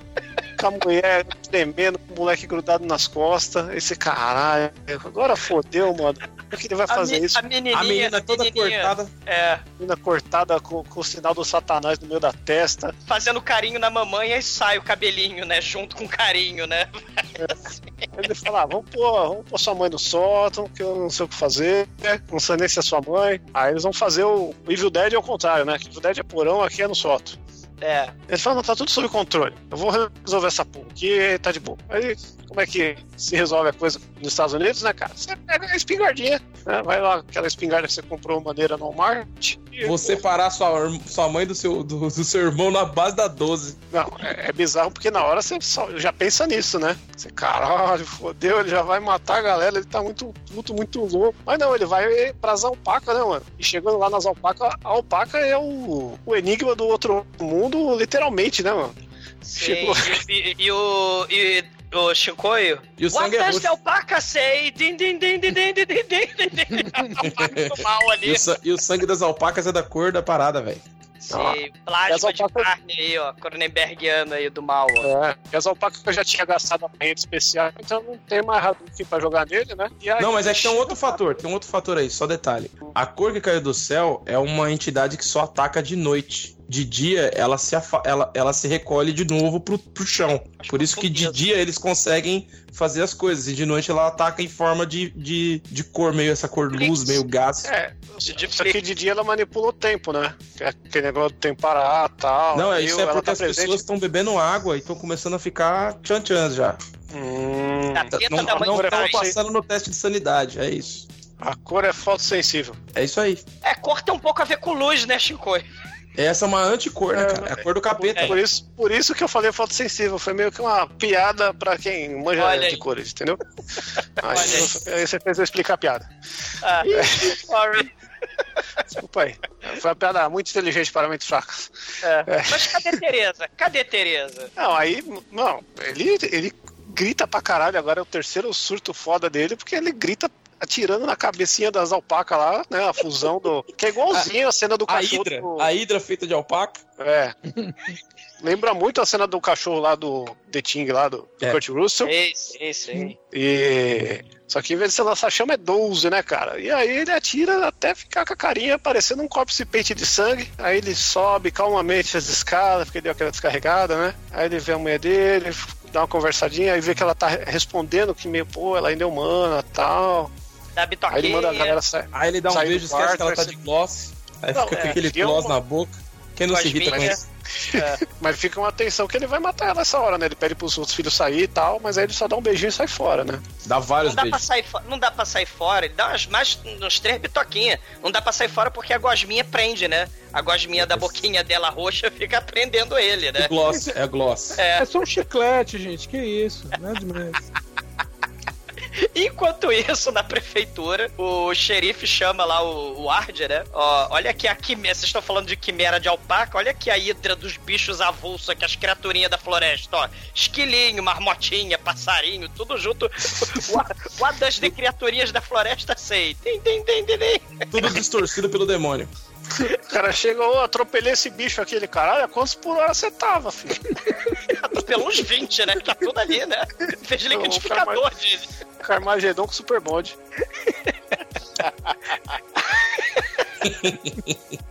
Com a mulher tremendo, com o moleque grudado nas costas. Esse caralho, agora fodeu, mano. Por que ele vai A, fazer isso? a menininha, A menina toda menininha, cortada. É, menina cortada com, com o sinal do satanás no meio da testa. fazendo carinho na mamãe e aí sai o cabelinho, né? Junto com o carinho, né? Aí ele fala, ah, vamos pôr, vamos pôr sua mãe no sótão, que eu não sei o que fazer, não sei nem se é sua mãe. Aí eles vão fazer o, o Evil Dead ao contrário, né? Que Evil Dead é porão, aqui é no sótão. É. Ele fala, não, tá tudo sob controle. Eu vou resolver essa porra aqui, tá de boa. Aí, como é que se resolve a coisa nos Estados Unidos, né, cara? Você pega a espingardinha, né? Vai lá, aquela espingarda que você comprou maneira no Walmart. e- Vou separar sua, sua mãe do seu, do, do seu irmão na base da 12. Não, é, é bizarro porque na hora você só- já pensa nisso, né? Você, caralho, fodeu, ele já vai matar a galera, ele tá muito puto, muito louco. Mas não, ele vai pras alpacas, né, mano? E chegando lá nas alpacas, a alpaca é o, o enigma do outro mundo, literalmente, né, mano? Sim, Chegou. e, e- e o. E o Shinkoio? E o What sangue é does alpaca say? Din, din, din, din, din, din, din, din, mal E ali. o, sa- e o sangue das alpacas é da cor da parada, velho. Sim, E plasma as de carne aí, ó. Cronenbergiano aí do mal, ó. É, e as alpacas já tinha gastado a rede especial, então não tem mais Hadouken pra jogar nele, né? E aí- Não, mas é que tem um outro fator, tem um outro fator aí, só detalhe. A cor que caiu do céu é uma entidade que só ataca de noite. De dia, ela se, afa- ela, ela se recolhe de novo pro, pro chão. Por isso que de dia eles conseguem fazer as coisas. E de noite ela ataca em forma de, de, de cor, meio essa cor luz, meio gás. É, só que de dia ela manipula o tempo, né? Que é Aquele negócio do tempo parar e tal. Não, é isso é porque tá as presente. pessoas estão bebendo água e estão começando a ficar tchan-tchan já. Hum, teta Não não estão pai. passando no teste de sanidade, é isso. a cor é fotossensível. É isso aí. É, cor tem um pouco a ver com luz, né, Shinkoio? Essa é uma anticor, né, É, cara? É a cor do capeta. Por isso, por isso que eu falei fotossensível. Foi meio que uma piada pra quem manja Olha de aí. cores, entendeu? Aí, aí. você fez eu explicar a piada. Ah, sorry. Desculpa aí. Foi uma piada muito inteligente para mentes fracas. É. Mas cadê Tereza? Cadê Tereza? Não, aí, não, ele, ele grita pra caralho. Agora é o terceiro surto foda dele, porque ele grita atirando na cabecinha das alpacas lá, né? A fusão do. Que é igualzinho a, cena do A cachorro. hidra, do- a hidra feita de alpaca. É. Lembra muito a cena do cachorro lá do The Thing, lá do, do É. Kurt Russell. Sim, sim. E. Só que em vez de ser lançar chama é 12, né, cara? E aí ele atira até ficar com a carinha parecendo um corpse paint de sangue. Aí ele sobe calmamente as escadas, porque deu aquela descarregada, né? Aí ele vê a mulher dele, dá uma conversadinha, aí vê que ela tá respondendo que meio, pô, ela ainda é humana tal. Da Aí bitoquinha. ele manda a galera sair. Aí ele dá um beijo, esquece quarto, que ela tá de gloss. Aí Não, fica é, com aquele gloss uma- na boca. Quem não se irrita com isso? Mas fica uma atenção que ele vai matar ela nessa hora, né? Ele pede pros outros filhos sair e tal, mas aí ele só dá um beijinho e sai fora, né? Dá vários Não dá, pra beijos. sair fo- não dá pra sair fora, ele dá umas, mais uns três bitoquinhas. Não dá pra sair fora porque a gosminha prende, né? A gosminha da boquinha dela roxa fica prendendo ele, né? É gloss, é gloss. É. É só um chiclete, gente. Que isso? Nada demais. Enquanto isso, na prefeitura, o xerife chama lá o, o Arde, né? Ó, olha aqui a quimera. Vocês estão falando de quimera de alpaca? Olha aqui a hidra dos bichos avulsos aqui, as criaturinhas da floresta, ó. Esquilinho, marmotinha, passarinho, tudo junto. What does the criaturinhas da floresta sei? Tem, tem, tem, tem, tem. Tudo distorcido pelo demônio. O cara chega, ô, atropelei esse bicho aqui, ele, caralho, quantos por hora você tava, filho? Pelo uns 20, né? Tá tudo ali, né? Fez liquidificador de. Carmagedon com super bonde.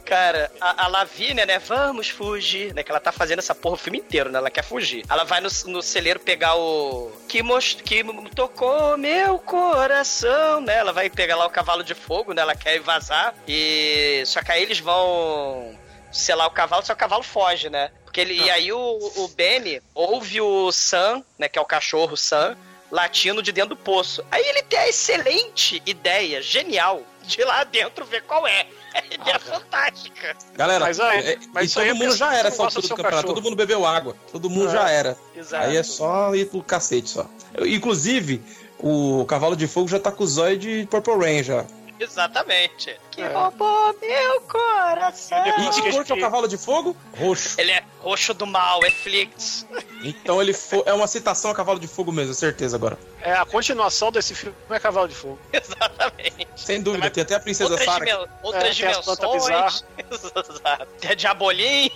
Cara, a, a Lavínia, né? Vamos fugir, né? Que ela tá fazendo essa porra o filme inteiro, né? Ela quer fugir. Ela vai no, no celeiro pegar o. Que, most... que tocou meu coração, né? Ela vai pegar lá o cavalo de fogo, né? Ela quer vazar. E. Só que aí eles vão selar o cavalo, só o cavalo foge, né? Porque ele. E aí o, o Benny ouve o Sam, né? Que é o cachorro Sam, latindo de dentro do poço. Aí ele tem a excelente ideia, genial, de ir lá dentro ver qual é. É ideia fantástica. Galera, Mas é- mas e todo é mundo já era essa altura do campeonato. cachorro. Todo mundo bebeu água. Todo mundo É. já era. Exato. Aí é só ir pro cacete só. Eu- Inclusive, o Cavalo de Fogo já tá com o zóio de Purple Rain já. Exatamente. Que É. roubou meu coração. E que cor que é o Cavalo de Fogo? Roxo. Ele é roxo do mal, é Flix. Então ele é uma citação a Cavalo de Fogo mesmo, certeza agora. É a continuação desse filme é Cavalo de Fogo. Exatamente. Sem dúvida, tem até a Princesa Outras, Sarah. outras É, tem as plantas dimensões. Exato. Tem a Diabolim.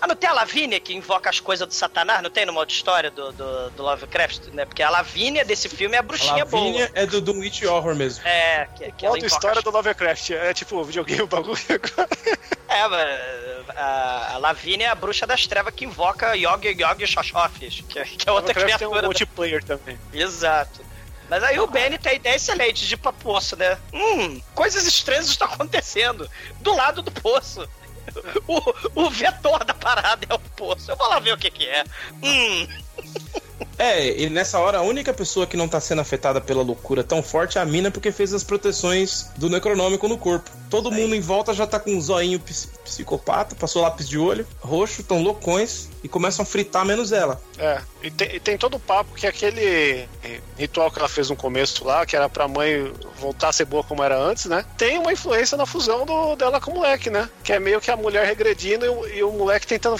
Ah, não tem a Lavínia que invoca as coisas do Satanás? Não tem no modo história do, do, do Lovecraft, né? Porque a Lavínia desse filme é a A bruxinha Lavínia boa. é do Doom Witch Horror mesmo. É, que, que invoca história as- do Lovecraft. É tipo videogame o bagulho agora. É, mas a, a Lavínia é a bruxa das trevas que invoca Yog Yog Xoxofes, que, que é outra Lovecraft tem um criatura. da- multiplayer também. Exato. Mas aí o Benny tem a ideia excelente de ir pra poço, né? Hum, coisas estranhas estão acontecendo do lado do poço. O, o vetor da parada é o poço. Eu vou lá ver o que que é. Hum, É, e nessa hora a única pessoa que não tá sendo afetada pela loucura tão forte é a mina porque fez as proteções do necronômico no corpo. Todo mundo em volta já tá com um zoinho ps- psicopata, passou lápis de olho, roxo, tão loucões e começam a fritar menos ela. É, e tem, e tem todo o papo que aquele eh, ritual que ela fez no começo lá, que era pra mãe voltar a ser boa como era antes, né? Tem uma influência na fusão do, dela com o moleque, né? Que é meio que a mulher regredindo e o, e o moleque tentando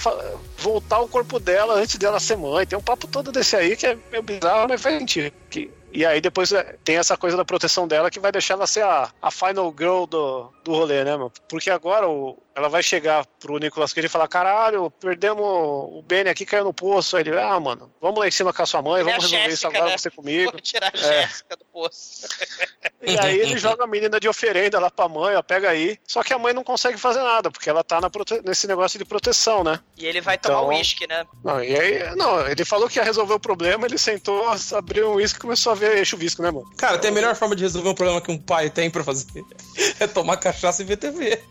voltar ao corpo dela antes dela ser mãe. Tem um papo todo desse aí que é meio bizarro, mas faz sentido. Que, e aí depois é, tem essa coisa da proteção dela que vai deixar ela ser a, a final girl do, do rolê, né, mano? Porque agora o, ela vai chegar pro Nicolas Cage e falar: caralho, perdemos o Benny aqui, caiu no poço. Aí ele, ah, mano, vamos lá em cima com a sua mãe, vamos resolver isso Jéssica, agora né? você comigo. vou tirar a É. Jéssica do poço. E aí ele joga a menina de oferenda lá pra mãe, ó, pega aí. Só que a mãe não consegue fazer nada, porque ela tá na prote- nesse negócio de proteção, né? E ele vai tomar Então- uísque, né? Não, e aí, não, ele falou que ia resolver o problema, ele sentou, abriu um uísque e começou a ver chuvisco, né, mano? Cara, tem a melhor forma de resolver um problema que um pai tem pra fazer é tomar cachaça e ver TV.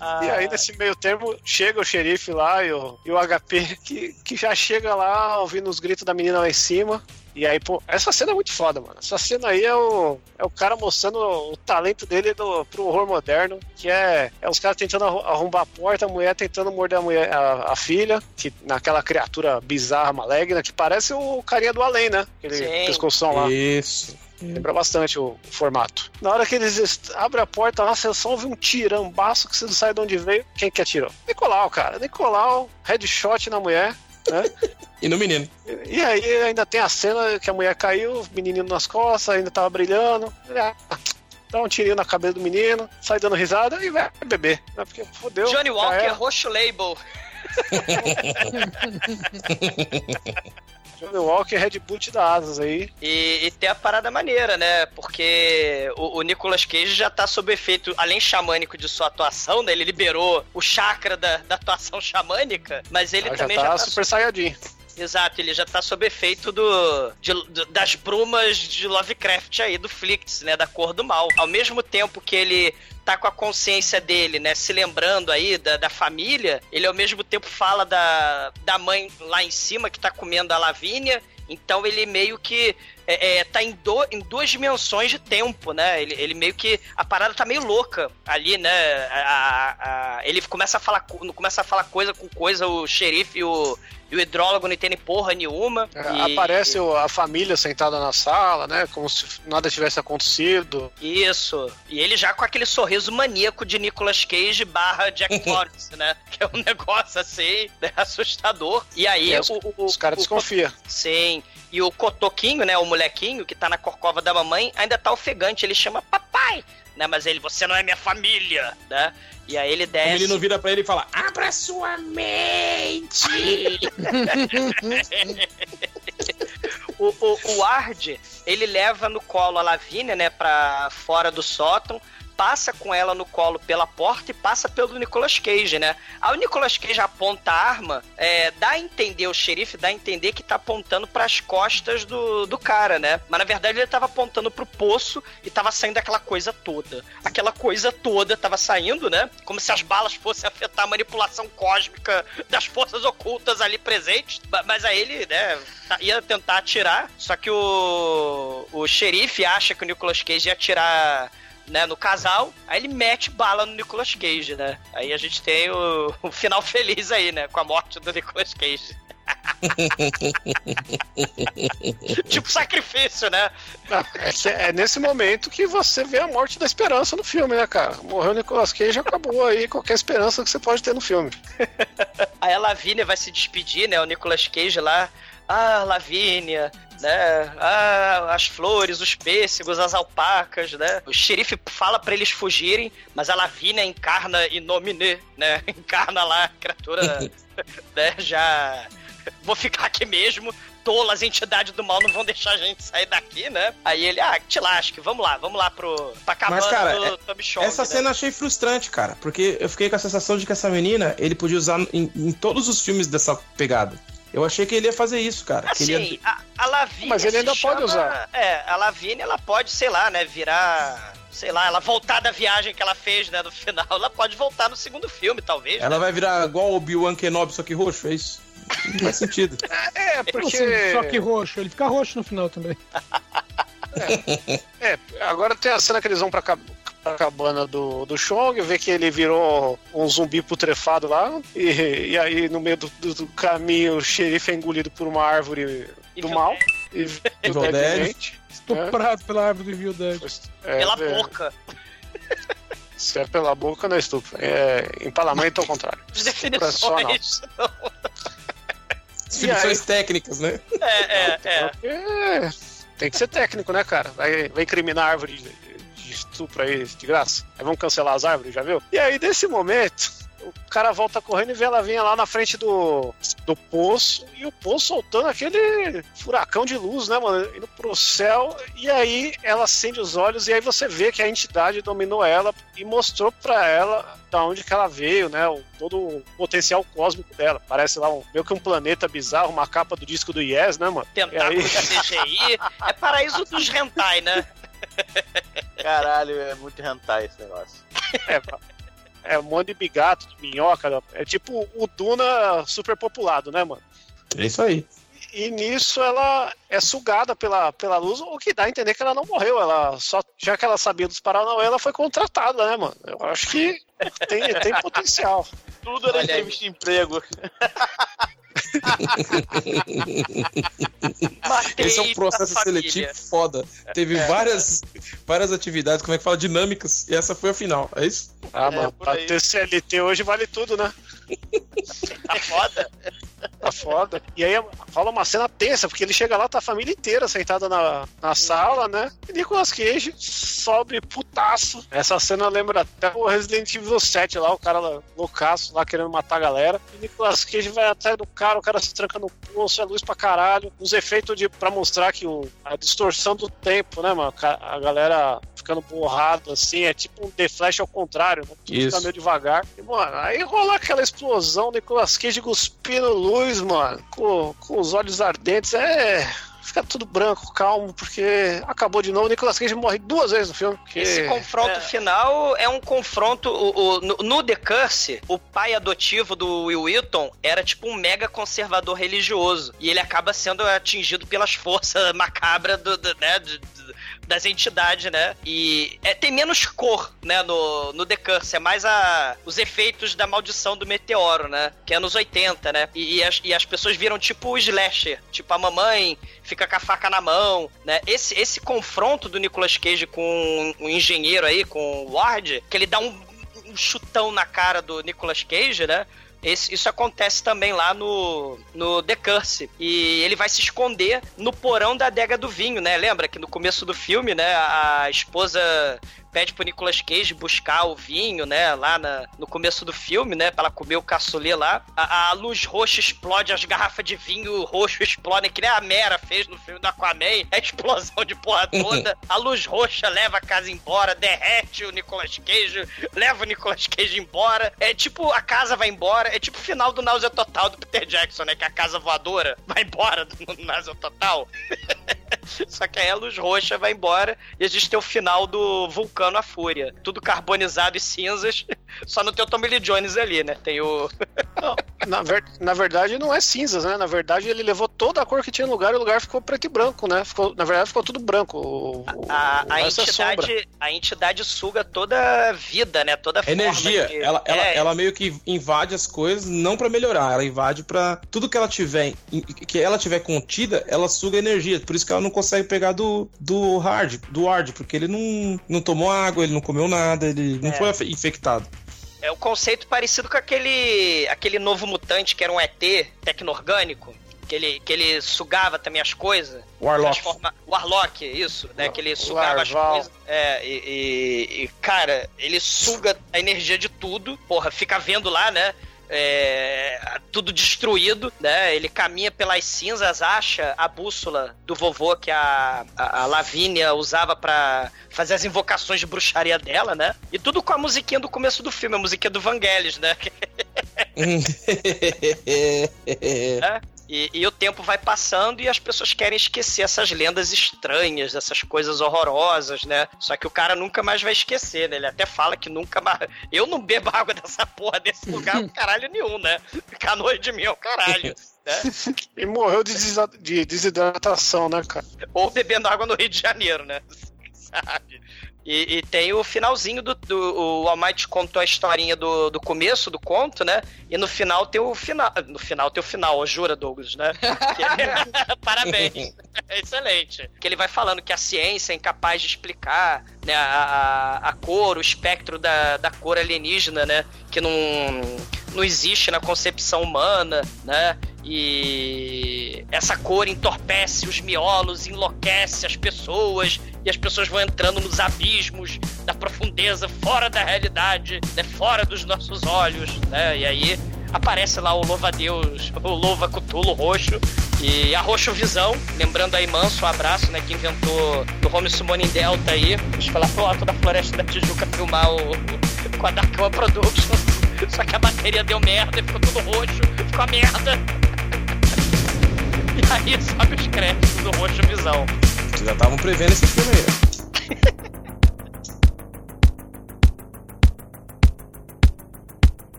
Ah, E aí, nesse meio termo, chega o xerife lá e o, e o HP, que, que já chega lá ouvindo os gritos da menina lá em cima. E aí, pô, essa cena é muito foda, mano. Essa cena aí é o, é o cara mostrando o talento dele do, pro horror moderno, que é, é os caras tentando arrombar a porta, a mulher tentando morder a, mulher, a, a filha, que naquela criatura bizarra, maligna, que parece o carinha do além, né? Aquele Sim. pescoção lá. Isso. Lembra bastante o, o formato. Na hora que eles abrem a porta lá, você só ouve um tirambaço que você não sabe de onde veio. Quem que atirou? Nicolau, cara. Nicolau, headshot na mulher, né? E no menino. E e aí ainda tem a cena que a mulher caiu, o menininho nas costas, ainda tava brilhando. Ele, ah, dá um tirinho na cabeça do menino, sai dando risada e vai beber. Né? Porque fodeu. Johnny Walker, roxo label. Johnny Walker, Red Boot da Asas aí. E, e tem a parada maneira, né? Porque o, o Nicolas Cage já tá sob efeito, além xamânico de sua atuação, né? Ele liberou o chakra da, da atuação xamânica, mas ele Ah, já também tá já tá Super Saiyajin. Exato, ele já tá sob efeito do, de- do- das brumas de Lovecraft aí, do Flicts, né? Da cor do mal. Ao mesmo tempo que ele tá com a consciência dele, né? Se lembrando aí da, da família, ele ao mesmo tempo fala da, da mãe lá em cima que tá comendo a Lavínia. Então ele meio que é, é, tá em, do- em duas dimensões de tempo, né? Ele, ele meio que. A parada tá meio louca ali, né? A- a- a- ele começa a falar co- começa a falar coisa com coisa, o xerife e o, e o hidrólogo não entendem porra nenhuma. É, E- Aparece o- a família sentada na sala, né? Como se nada tivesse acontecido. Isso. E ele já com aquele sorriso maníaco de Nicolas Cage barra Jack Torrance, né? Que é um negócio assim, né? assustador. E aí É, os- o, o- Os caras desconfiam. Sim. E o Cotoquinho, né? O molequinho que tá na corcova da mamãe, ainda tá ofegante. Ele chama papai, né? Mas ele, você não é minha família, né? E aí ele O desce. menino vira pra ele e fala: Abra sua mente! o, o, o Ard, ele leva no colo a Lavínia, né, pra fora do sótão, passa com ela no colo pela porta e passa pelo Nicolas Cage, né? Aí o Nicolas Cage aponta a arma, é, dá a entender, o xerife dá a entender que tá apontando pras costas do, do cara, né? Mas na verdade ele tava apontando pro poço e tava saindo aquela coisa toda. Aquela coisa toda tava saindo, né? Como se as balas fossem afetar a manipulação cósmica das forças ocultas ali presentes. Mas aí ele, né, tá- ia tentar atirar, só que o, o xerife acha que o Nicolas Cage ia atirar né, no casal, aí ele mete bala no Nicolas Cage, né? Aí a gente tem o, o final feliz aí, né? Com a morte do Nicolas Cage. tipo sacrifício, né? É, é nesse momento que você vê a morte da esperança no filme, né, cara? Morreu o Nicolas Cage, acabou aí qualquer esperança que você pode ter no filme. Aí a Lavínia vai se despedir, né? O Nicolas Cage lá. Ah, Lavínia, né? Ah, as flores, os pêssegos, as alpacas, né? O xerife fala pra eles fugirem, mas a Lavínia encarna Inomine, né? Encarna lá a criatura, né? Já. Vou ficar aqui mesmo. Tolas, as entidades do mal não vão deixar a gente sair daqui, né? Aí ele, ah, te lasque, vamos lá, vamos lá pro. pra cabana Mas, cara, do é- Tommy Chong, Essa né? cena eu achei frustrante, cara, porque eu fiquei com a sensação de que essa menina ele podia usar em, em todos os filmes dessa pegada. Eu achei que ele ia fazer isso, cara. que ele Assim, ia... a, a Lavínia. Mas ele ainda pode chama- usar. É, a Lavínia, ela pode, sei lá, né, virar. Sei lá, ela voltar da viagem que ela fez, né, no final. Ela pode voltar no segundo filme, talvez. Ela né? vai virar igual o Obi-Wan Kenobi, só que roxo, é isso? Não faz sentido. É, Como porque. assim? Só que roxo. Ele fica roxo no final também. É, agora tem a cena que eles vão pra, pra cabana do, do Chong, vê que ele virou um zumbi putrefado lá, e, e aí no meio do, do- do caminho o xerife é engolido por uma árvore do Evil mal. E, Evil Dead Dead. Estuprado pela árvore do Rio Dead. É, Pela é, boca. Se é pela boca, não é estupro. É empalamento ao contrário. É definições. Definições técnicas, né? É, é, é. É, tem que ser técnico, né, cara? Vai, vai incriminar árvore de estupro aí de graça. Aí vamos cancelar as árvores, já viu? E aí, nesse momento, o cara volta correndo e vê ela vinha lá na frente do, do poço e o poço soltando aquele furacão de luz, né, mano? Indo pro céu. E aí ela acende os olhos e aí você vê que a entidade dominou ela e mostrou pra ela da onde que ela veio, né? O, todo o potencial cósmico dela. Parece lá um, meio que um planeta bizarro, uma capa do disco do Yes, né, mano? Tentáculo aí- da CGI. É paraíso dos hentai, né? Caralho, é muito hentai esse negócio. É, é um monte de bigato, de minhoca. É tipo o Duna super populado, né, mano? É isso aí. E nisso ela é sugada pela, pela luz, o que dá a entender que ela não morreu. Ela só, já que ela sabia dos Paranauê, ela foi contratada, né, mano? Eu acho que tem, tem potencial. Tudo era entrevista de emprego. Esse é um processo seletivo foda. Teve várias, várias atividades, como é que fala? Dinâmicas, e essa foi a final, é isso? Ah, É, mano, ter CLT hoje vale tudo, né? Tá foda. Tá foda. E aí rola uma cena tensa, porque ele chega lá, tá a família inteira sentada na, na sala, né? E Nicolas Cage sobe putaço. Essa cena lembra até o Resident Evil 7 lá, o cara lá, loucaço lá querendo matar a galera. E Nicolas Cage vai atrás do cara, o cara se tranca no poço, é luz pra caralho. Os efeitos de, pra mostrar que o, a distorção do tempo, né, mano? A galera fica ficando borrado, assim, é tipo um The Flash ao contrário, né? Tudo Isso. fica meio devagar. E, mano, aí rola aquela explosão, Nicolas Cage cuspindo luz, mano, com, com os olhos ardentes, é... Fica tudo branco, calmo, porque acabou de novo. O Nicolas Cage morre duas vezes no filme. porque- Esse confronto é, final é um confronto. O, o- no, no The Curse, o pai adotivo do Will Wheaton era tipo um mega conservador religioso. E ele acaba sendo atingido pelas forças macabras do, do- né, de- das entidades, né? E é, tem menos cor, né, no, no The Curse. É mais a, os efeitos da maldição do meteoro, né? Que é nos 80, né? E, e as, e as pessoas viram tipo o slasher. Tipo, a mamãe fica com a faca na mão, né? Esse, esse confronto do Nicolas Cage com um engenheiro aí, com o Ward, que ele dá um, um chutão na cara do Nicolas Cage, né? Esse- isso acontece também lá no, no The Curse. E ele vai se esconder no porão da adega do vinho, né? Lembra que no começo do filme, né? A esposa pede pro Nicolas Cage buscar o vinho, né? Lá na- no começo do filme, né? Pra ela comer o caçulê lá. A, a luz roxa explode, as garrafas de vinho roxo explodem, que nem a Mera fez no filme do Aquaman. É explosão de porra toda. a luz roxa leva a casa embora, derrete o Nicolas Cage, leva o Nicolas Cage embora. É tipo, a casa vai embora. É tipo o final do Náusea Total do Peter Jackson, né? Que a casa voadora vai embora do Náusea Total. Só que aí a luz roxa vai embora e a gente tem o final do Vulcano a Fúria. Tudo carbonizado e cinzas. Só não tem o Tommy Lee Jones ali, né? Tem o. Não, na, ver- na verdade não é cinzas, né? Na verdade ele levou toda a cor que tinha no lugar e o lugar ficou preto e branco, né? Ficou, na verdade ficou tudo branco. O, A, a é sombra. entidade, a entidade suga toda a vida, né? Toda a forma Energia, de- ela, ela, É, ela meio que invade as coisas não pra melhorar, ela invade pra tudo que ela tiver que ela tiver contida, ela suga energia. Por isso que ela não consegue pegar do, do hard, do hard, porque ele não, não tomou água, ele não comeu nada, ele não É. foi infectado. É o conceito parecido com aquele, aquele novo mutante que era um ET tecno-orgânico. Que ele, que ele sugava também as coisas. Warlock. transforma- O Warlock, isso, né? Que ele sugava as Larval. coisas. É, e, e- e, cara, ele suga a energia de tudo. Porra, fica vendo lá, né? É, tudo destruído, né? Ele caminha pelas cinzas, acha a bússola do vovô que a, a, a Lavínia usava pra fazer as invocações de bruxaria dela, né? E tudo com a musiquinha do começo do filme, a musiquinha do Vangelis, né? né? E, e o tempo vai passando e as pessoas querem esquecer essas lendas estranhas, essas coisas horrorosas, né? Só que o cara nunca mais vai esquecer, né? Ele até fala que nunca mais. Eu não bebo água dessa porra desse lugar caralho nenhum, né? Ficar noite de mim é o caralho. Né? E morreu de, de desidratação, né, cara? Ou bebendo água no Rio de Janeiro, né? Sabe? E, e tem o finalzinho do, do. O Almighty contou a historinha do, do começo do conto, né? E no final tem o final. No final tem o final, jura, Douglas, né? Parabéns. Excelente. Que ele vai falando que a ciência é incapaz de explicar né, a, a, a cor, o espectro da, da cor alienígena, né? Que não, não existe na concepção humana, né? E essa cor entorpece os miolos, enlouquece as pessoas, e as pessoas vão entrando nos abismos da profundeza, fora da realidade, né? fora dos nossos olhos, né? E aí aparece lá o louva-deus, o louva Cutulo roxo, e a Roxo Visão, lembrando aí Manso, um abraço, né, que inventou do Home Summoning Delta aí, foi lá pro alto da Floresta da Tijuca filmar o, o com a Darkwa Production, só que a bateria deu merda e ficou tudo roxo, ficou a merda. E aí sobe os créditos do Roxo Visão. Vocês já estavam prevendo esse filme aí.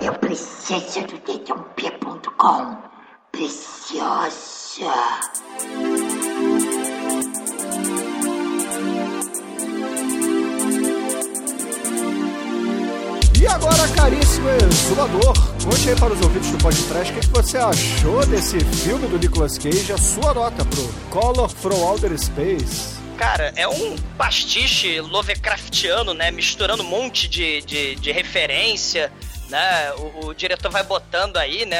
Eu preciso do dedãop.com. Preciosa. E agora, caríssimo exumador, conte aí para os ouvintes do podcast o que, que você achou desse filme do Nicolas Cage, a sua nota pro Color from Outer Space. Cara, é um pastiche Lovecraftiano, né? Misturando um monte de, de, de referência, né? O, o diretor vai botando aí, né?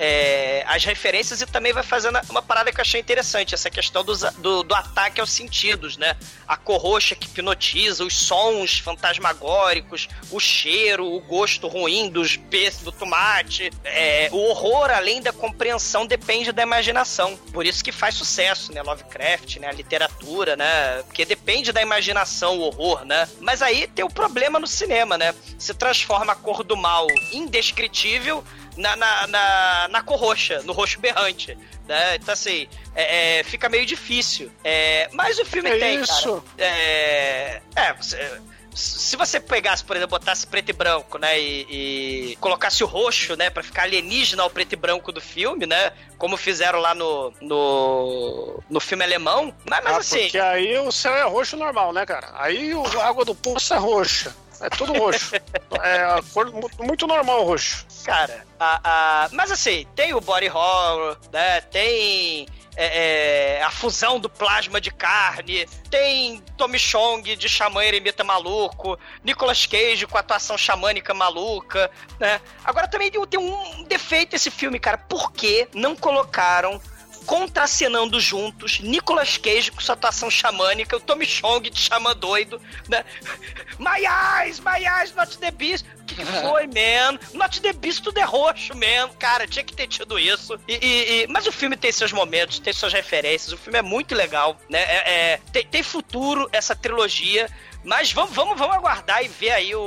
É, as referências e também vai fazendo uma parada que eu achei interessante, essa questão dos, do, do ataque aos sentidos, né? A cor roxa que hipnotiza, os sons fantasmagóricos, o cheiro, o gosto ruim dos peixes, do tomate. É, o horror, além da compreensão, depende da imaginação. Por isso que faz sucesso, né? Lovecraft, né? A literatura, né? Porque depende da imaginação, o horror, né? Mas aí tem o problema no cinema, né? Se transforma a cor do mal indescritível na, na, na, na cor roxa, no roxo berrante. Né? Então, assim, é, é, fica meio difícil. É, mas o filme É tem, isso. cara. É. É, você- se você pegasse, por exemplo, botasse preto e branco, né, e, e colocasse o roxo, né, pra ficar alienígena ao preto e branco do filme, né, como fizeram lá no no, no filme alemão, mas, mas Ah, assim, Porque aí o céu é roxo normal, né, cara? Aí o- a água do poço é roxa. É tudo roxo. é a cor mu- muito normal roxo. cara, a, a- mas assim, tem o body horror, né, tem é, é, a fusão do plasma de carne, tem Tommy Chong de xamã eremita maluco, Nicolas Cage com atuação xamânica maluca, né? Agora também tem um defeito esse filme, cara. Por que não colocaram contracenando juntos Nicolas Cage com sua atuação xamânica, o Tommy Chong de xamã doido, né? My eyes, my eyes, not the beast. O que, que foi, man? Not the beast, tudo é roxo, man. Cara, tinha que ter tido isso. E, e- e- mas o filme tem seus momentos, tem suas referências. O filme é muito legal, né? É- é- tem, tem futuro essa trilogia. Mas vamos, vamos, vamos aguardar e ver aí o,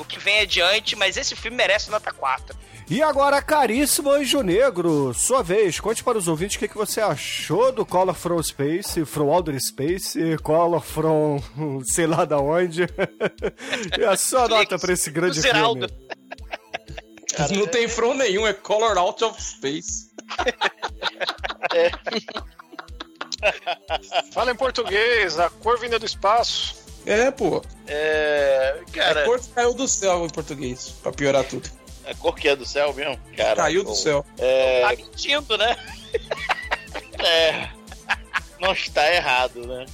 o que vem adiante. Mas esse filme merece nota 4. E agora, caríssimo Anjo Negro, sua vez, conte para os ouvintes o que, que você achou do Color from Space, from Outer Space, Color from sei lá da onde. e a sua nota para esse grande filme. não tem front nenhum, é Color Out of Space. Fala em português, a cor vinda do espaço. É, pô. É. A Cara, cor que caiu do céu em português, pra piorar tudo. A cor que é do céu mesmo? Cara, Caiu do bom, céu. É. Tá mentindo, né? É. Não está errado, né?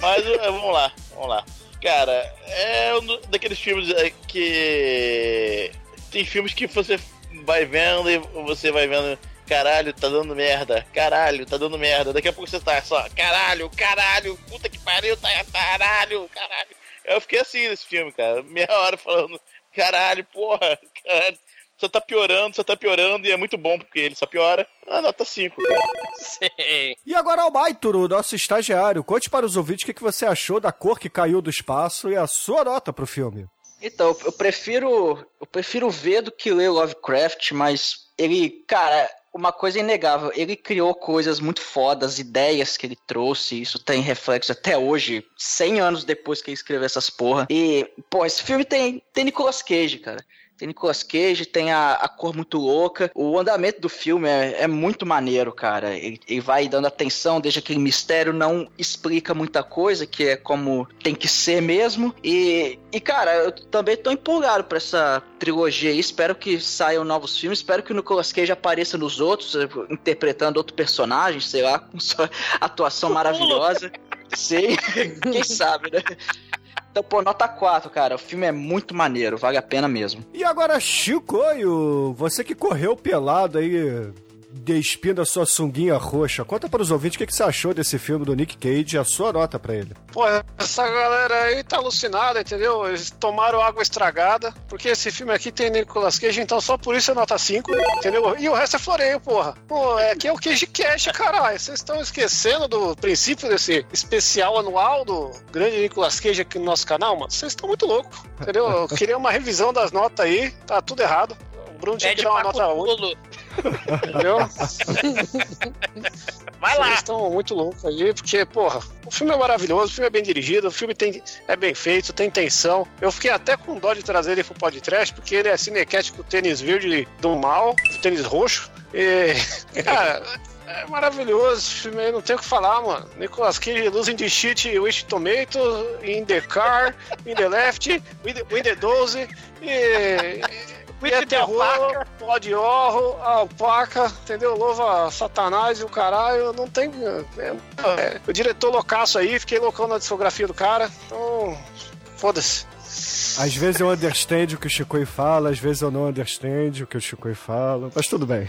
Mas é, vamos lá, vamos lá. Cara, é um daqueles filmes é, que. Tem filmes que você vai vendo e você vai vendo. Caralho, tá dando merda. Caralho, tá dando merda. Daqui a pouco você tá só. Caralho, caralho, puta que pariu, tá. Caralho, caralho. Eu fiquei assim nesse filme, cara. Meia hora falando. Caralho, porra, caralho. Só tá piorando, só tá piorando e é muito bom porque ele só piora. Ah, nota 5, cara. Sim. E agora, Almaituro, nosso estagiário, conte para os ouvintes o que, que você achou da cor que caiu do espaço e a sua nota pro filme. Então, eu prefiro. Eu prefiro ver do que ler Lovecraft, mas ele, cara, uma coisa é inegável, ele criou coisas muito fodas, ideias que ele trouxe, isso tem reflexo até hoje, 100 anos depois que ele escreveu essas porra. E, pô, esse filme tem, tem Nicolas Cage, cara. Tem Nicolas Cage, tem a, a cor muito louca. O andamento do filme é, é muito maneiro, cara. Ele, ele vai dando atenção, deixa aquele mistério, não explica muita coisa, que é como tem que ser mesmo. E, e cara, eu também tô empolgado pra essa trilogia aí. Espero que saiam novos filmes. Espero que o Nicolas Cage apareça nos outros, interpretando outro personagem, sei lá, com sua atuação maravilhosa. Sei, quem sabe, né? Então, pô, nota 4, cara. O filme é muito maneiro, vale a pena mesmo. E agora, Chicoio, você que correu pelado aí, despindo a sua sunguinha roxa, conta para os ouvintes o que, que você achou desse filme do Nick Cage e a sua nota pra ele. Pô, essa galera aí tá alucinada, entendeu? Eles tomaram água estragada, porque esse filme aqui tem Nicolas Cage, então só por isso é nota 5, entendeu? E o resto é floreio, porra. Pô, é aqui é o Cage Cash, caralho. Vocês estão esquecendo do princípio desse especial anual do grande Nicolas Cage aqui no nosso canal, mano? Vocês estão muito loucos, entendeu? Eu queria uma revisão das notas aí, tá tudo errado. O Bruno tinha que dar uma nota 8, Cthulhu. Entendeu? Vai lá. Vocês estão muito loucos aí, porque, porra, o filme é maravilhoso, o filme é bem dirigido, o filme tem, é bem feito, tem tensão. Eu fiquei até com dó de trazer ele pro podcast, porque ele é cinequético tênis verde do mal, tênis roxo. E, cara, é maravilhoso esse filme aí, não tem o que falar, mano. Nicolas Cage, Losing the Shit, Wish Tomato, In the Car, In the Left, In the, in the 12, e... E é the terror, alpaca. pode horror, alpaca, entendeu? Louva satanás e o caralho, não tem... é- é, o diretor loucaço aí, fiquei loucão na discografia do cara, então... Foda-se. Às vezes eu understand o que o Chicoio fala, às vezes eu não understand o que o Chicoio fala, mas tudo bem.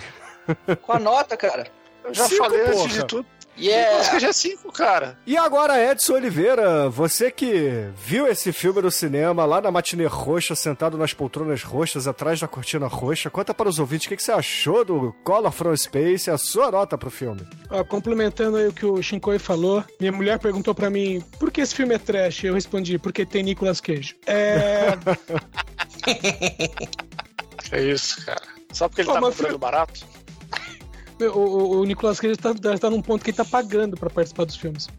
Com a nota, cara. Eu já Cinco, falei antes porra. de tudo. Yeah. Cage é 5, cara. E agora, Edson Oliveira, você que viu esse filme no cinema, lá na matinê roxa, sentado nas poltronas roxas, atrás da cortina roxa, conta para os ouvintes o que, que você achou do Color from Space e a sua nota pro filme. Ó, complementando aí o que o Shinkoi falou, minha mulher perguntou pra mim por que esse filme é trash? Eu respondi, porque tem Nicolas Cage. É. É isso, cara. Só porque ele Ô, tá comprando filho- barato. O, o- Nicolas Cage tá, tá num ponto que ele tá pagando pra participar dos filmes.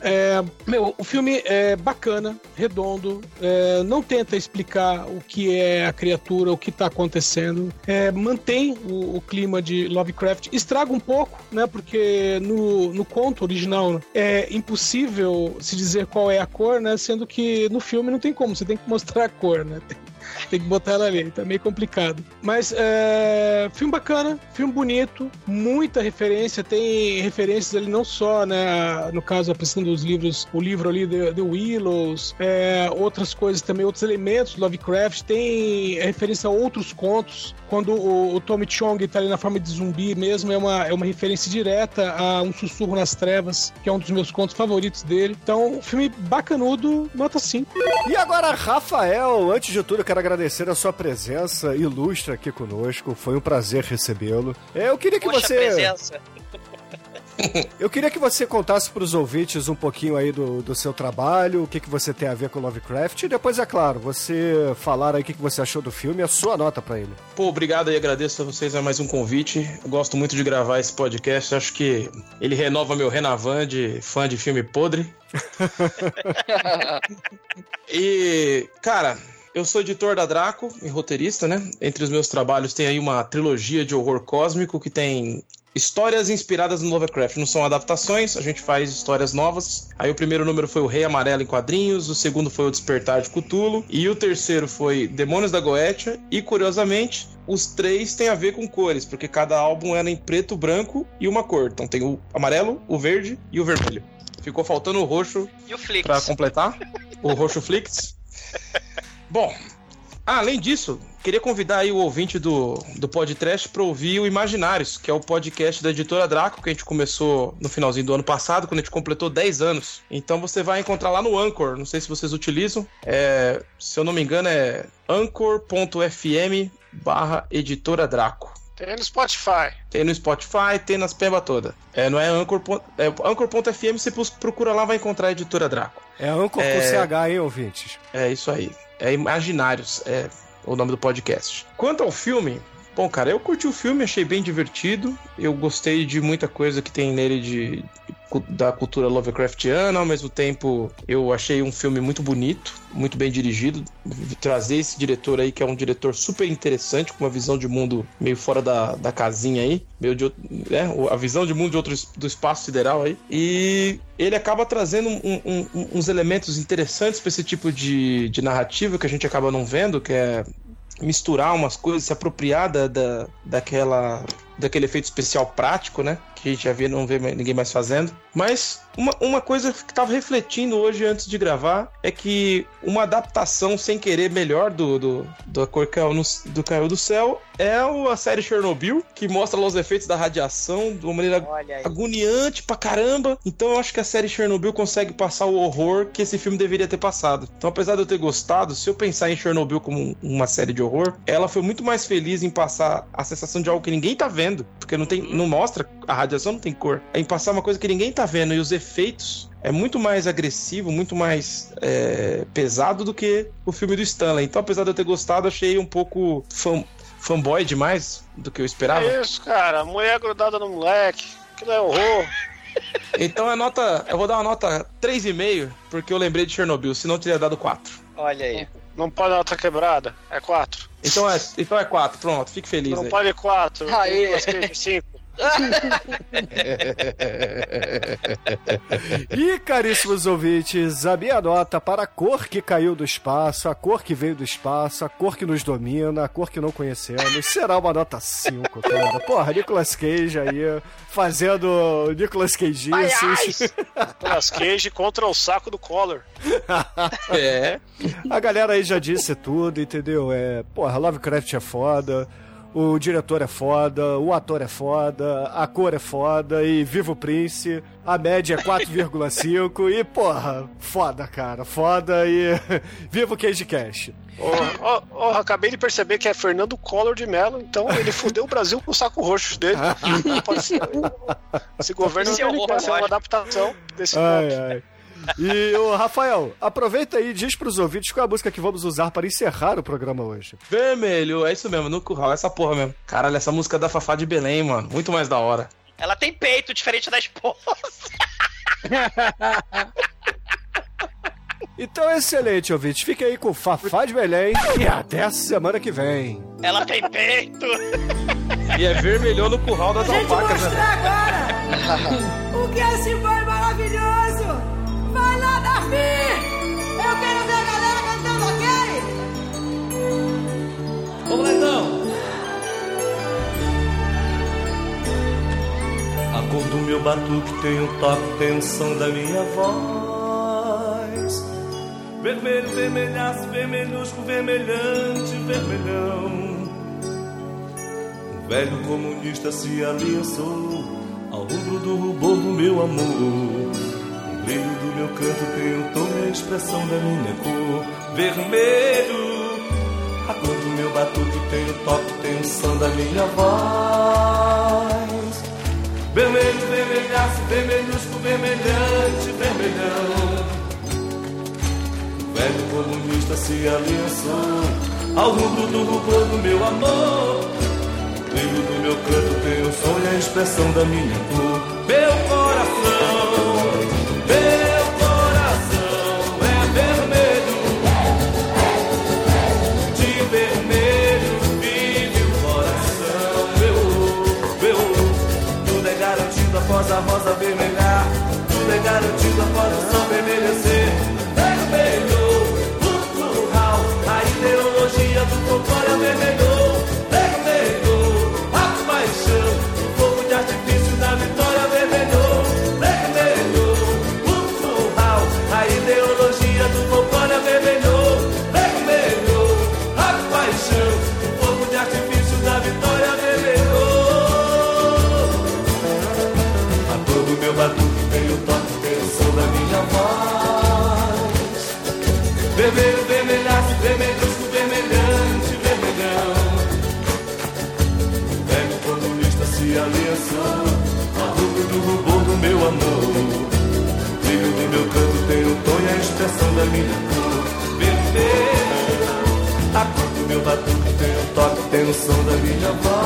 É, meu, o filme é bacana, redondo, é, não tenta explicar o que é a criatura, o que tá acontecendo, é, mantém o, o clima de Lovecraft, estraga um pouco, né? Porque no, no conto original é impossível se dizer qual é a cor, né? Sendo que no filme não tem como, você tem que mostrar a cor, né? Tem que botar ela ali, tá meio complicado. Mas é. Filme bacana, filme bonito, muita referência, tem referências ali não só, né? No caso, apresentando os livros, o livro ali The, The Willows, é, outras coisas também, outros elementos do Lovecraft, tem referência a outros contos. Quando o, o Tommy Chong tá ali na forma de zumbi mesmo, é uma, é uma referência direta a Um Sussurro nas Trevas, que é um dos meus contos favoritos dele. Então, filme bacanudo, nota 5. E agora, Rafael, antes de tudo, eu quero agradecer a sua presença ilustre aqui conosco. Foi um prazer recebê-lo. É, Eu queria que Poxa, você. presença. Eu queria que você contasse para os ouvintes um pouquinho aí do, do seu trabalho, o que, que você tem a ver com Lovecraft, e depois, é claro, você falar aí o que, que você achou do filme e a sua nota para ele. Pô, obrigado e agradeço a vocês a mais um convite. Eu gosto muito de gravar esse podcast. Acho que ele renova meu Renavan de fã de filme podre. e, cara, eu sou editor da Draco e roteirista, né? Entre os meus trabalhos tem aí uma trilogia de horror cósmico que tem histórias inspiradas no Lovecraft. Não são adaptações, a gente faz histórias novas. Aí o primeiro número foi o Rei Amarelo em quadrinhos, o segundo foi o Despertar de Cthulhu e o terceiro foi Demônios da Goetia. E curiosamente, os três têm a ver com cores, porque cada álbum era em preto, branco e uma cor. Então tem o amarelo, o verde e o vermelho. Ficou faltando o roxo E? Pra completar, o Roxo Flix. Bom, além disso, queria convidar aí o ouvinte do, do podcast para ouvir o Imaginários, que é o podcast da editora Draco, que a gente começou no finalzinho do ano passado, quando a gente completou 10 anos. Então você vai encontrar lá no Anchor, não sei se vocês utilizam, é, se eu não me engano é anchor.fm barra editora Draco. Tem no Spotify. Tem no Spotify, tem nas peba toda. É, não é Anchor. É Anchor.fm, você procura lá, vai encontrar a editora Draco. É Anchor É. com CH, hein, ouvintes? É isso aí. É Imaginários, é o nome do podcast. Quanto ao filme, bom, cara, eu curti o filme, achei bem divertido. Eu gostei de muita coisa que tem nele de da cultura Lovecraftiana, ao mesmo tempo eu achei um filme muito bonito, muito bem dirigido. Trazer esse diretor aí, que é um diretor super interessante, com uma visão de mundo meio fora da, da casinha aí, meio de, né, a visão de mundo de outro, do espaço sideral aí. E ele acaba trazendo um- um- uns elementos interessantes para esse tipo de, de narrativa que a gente acaba não vendo, que é misturar umas coisas, se apropriar da, da, daquela daquele efeito especial prático, né? Que a gente já vê, não vê ninguém mais fazendo. Mas uma, uma coisa que tava refletindo hoje antes de gravar é que uma adaptação sem querer melhor do, do, do Cor Caiu no- do Caiu do Céu é a série Chernobyl, que mostra lá os efeitos da radiação de uma maneira agoniante pra caramba. Então eu acho que a série Chernobyl consegue passar o horror que esse filme deveria ter passado. Então, apesar de eu ter gostado, se eu pensar em Chernobyl como um- uma série de horror, ela foi muito mais feliz em passar a sensação de algo que ninguém tá vendo, porque não tem, não mostra a radiação não tem cor. É em passar uma coisa que ninguém tá vendo e os efeitos é muito mais agressivo, muito mais é, pesado do que o filme do Stanley. Então, apesar de eu ter gostado, achei um pouco fan, fanboy demais do que eu esperava. É isso, cara. Mulher grudada no moleque. Aquilo é horror. Então a nota. Eu vou dar uma nota 3,5, porque eu lembrei de Chernobyl, senão eu teria dado 4. Olha aí. Não pode nota quebrada. É 4. Então é, então é 4, pronto, fique feliz Não aí. pode 4. Aê. 5. E, caríssimos ouvintes, a minha nota para a cor que caiu do espaço, a cor que veio do espaço, a cor que nos domina, a cor que não conhecemos, será uma nota 5, cara. Porra, Nicolas Cage aí, fazendo Nicolas Cage Nicolas Cage contra o saco do Collor. É. A galera aí já disse tudo, entendeu? É, porra, Lovecraft é foda. O diretor é foda, o ator é foda, a cor é foda e Viva o Prince, a média é 4,5 e porra, foda, cara, foda e viva o Cage Cash. Oh, oh, oh, acabei de perceber que é Fernando Collor de Mello, então ele fudeu o Brasil com o saco roxo dele. Pode ser. Esse governo Esse é o quer ser uma horror. adaptação desse Ai, ai. E o Rafael, aproveita aí e diz pros ouvintes qual é a música que vamos usar para encerrar o programa hoje. Vermelho, é isso mesmo, no curral, essa porra mesmo. Caralho, essa música da Fafá de Belém, mano. Muito mais da hora. Ela tem peito, diferente da esposa. Então, excelente, ouvintes. Fique aí com Fafá de Belém e até a semana que vem. Ela tem peito. E é vermelhão no curral das alpacas, né? mostrar agora o que esse foi maravilhoso. Vai lá, Darcy! Eu quero ver a galera cantando, ok? Vamos lá então. A cor do meu batuque tem o toque, tem o som da minha voz. Vermelho, vermelhaço, vermelhusco, vermelhante, vermelhão. O velho comunista se aliançou ao rubro do rubor do meu amor. O brilho do meu canto e a expressão da minha cor. Vermelho. A cor do meu batuque tem o toque, tem o som da minha voz. Vermelho, vermelhaço, vermelhusco, vermelhante, vermelhão. O velho comunista se aliançou ao rubro do rubor do meu amor. O brilho do meu canto tem o som e a expressão da minha cor. Tudo é garantido após o sol expressão da minha cor. Vermelho, a cor do meu batuque tem o toque, tem o som da minha voz.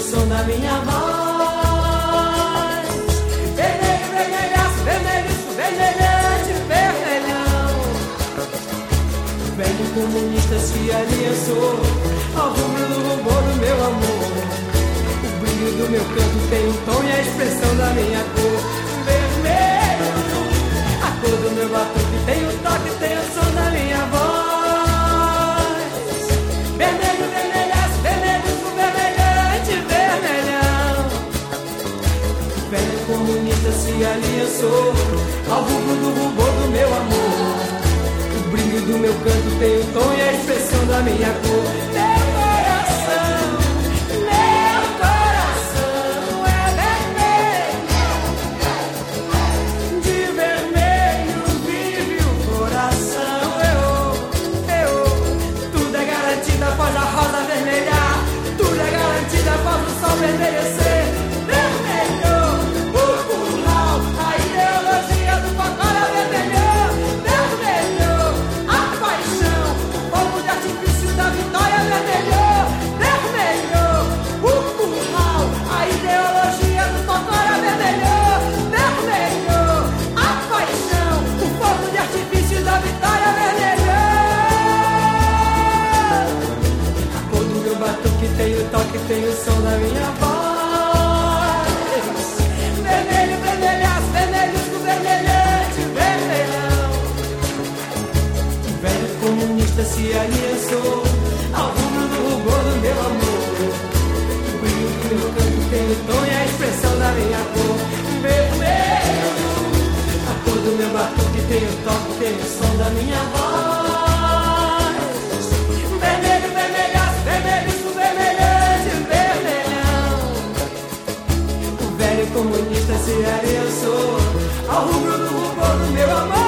O som da minha voz. Vermelho, vermelhaço, vermelhusco, vermelhante, vermelhão. Velho comunista se aliançou ao rubro do rubor do meu amor. O brilho do meu canto tem o tom e a expressão da minha cor. Vermelho, a cor do meu batuque tem o toque, tem o som da Velho comunista se aliançou ao rubro do rubor do meu amor. O brilho do meu canto tem o tom e a expressão da minha cor. vermelho toca o som da minha voz. Vermelho, vermelhaço, vermelho, vermelhante, vermelhão. O velho comunista se é, era ao rubro do rubor do meu amor.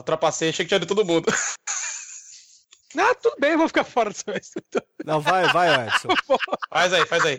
ultrapassei, achei que tinha de todo mundo. Ah, tudo bem, vou ficar fora dessa vez. Não, vai, vai, Edson. faz aí, faz aí.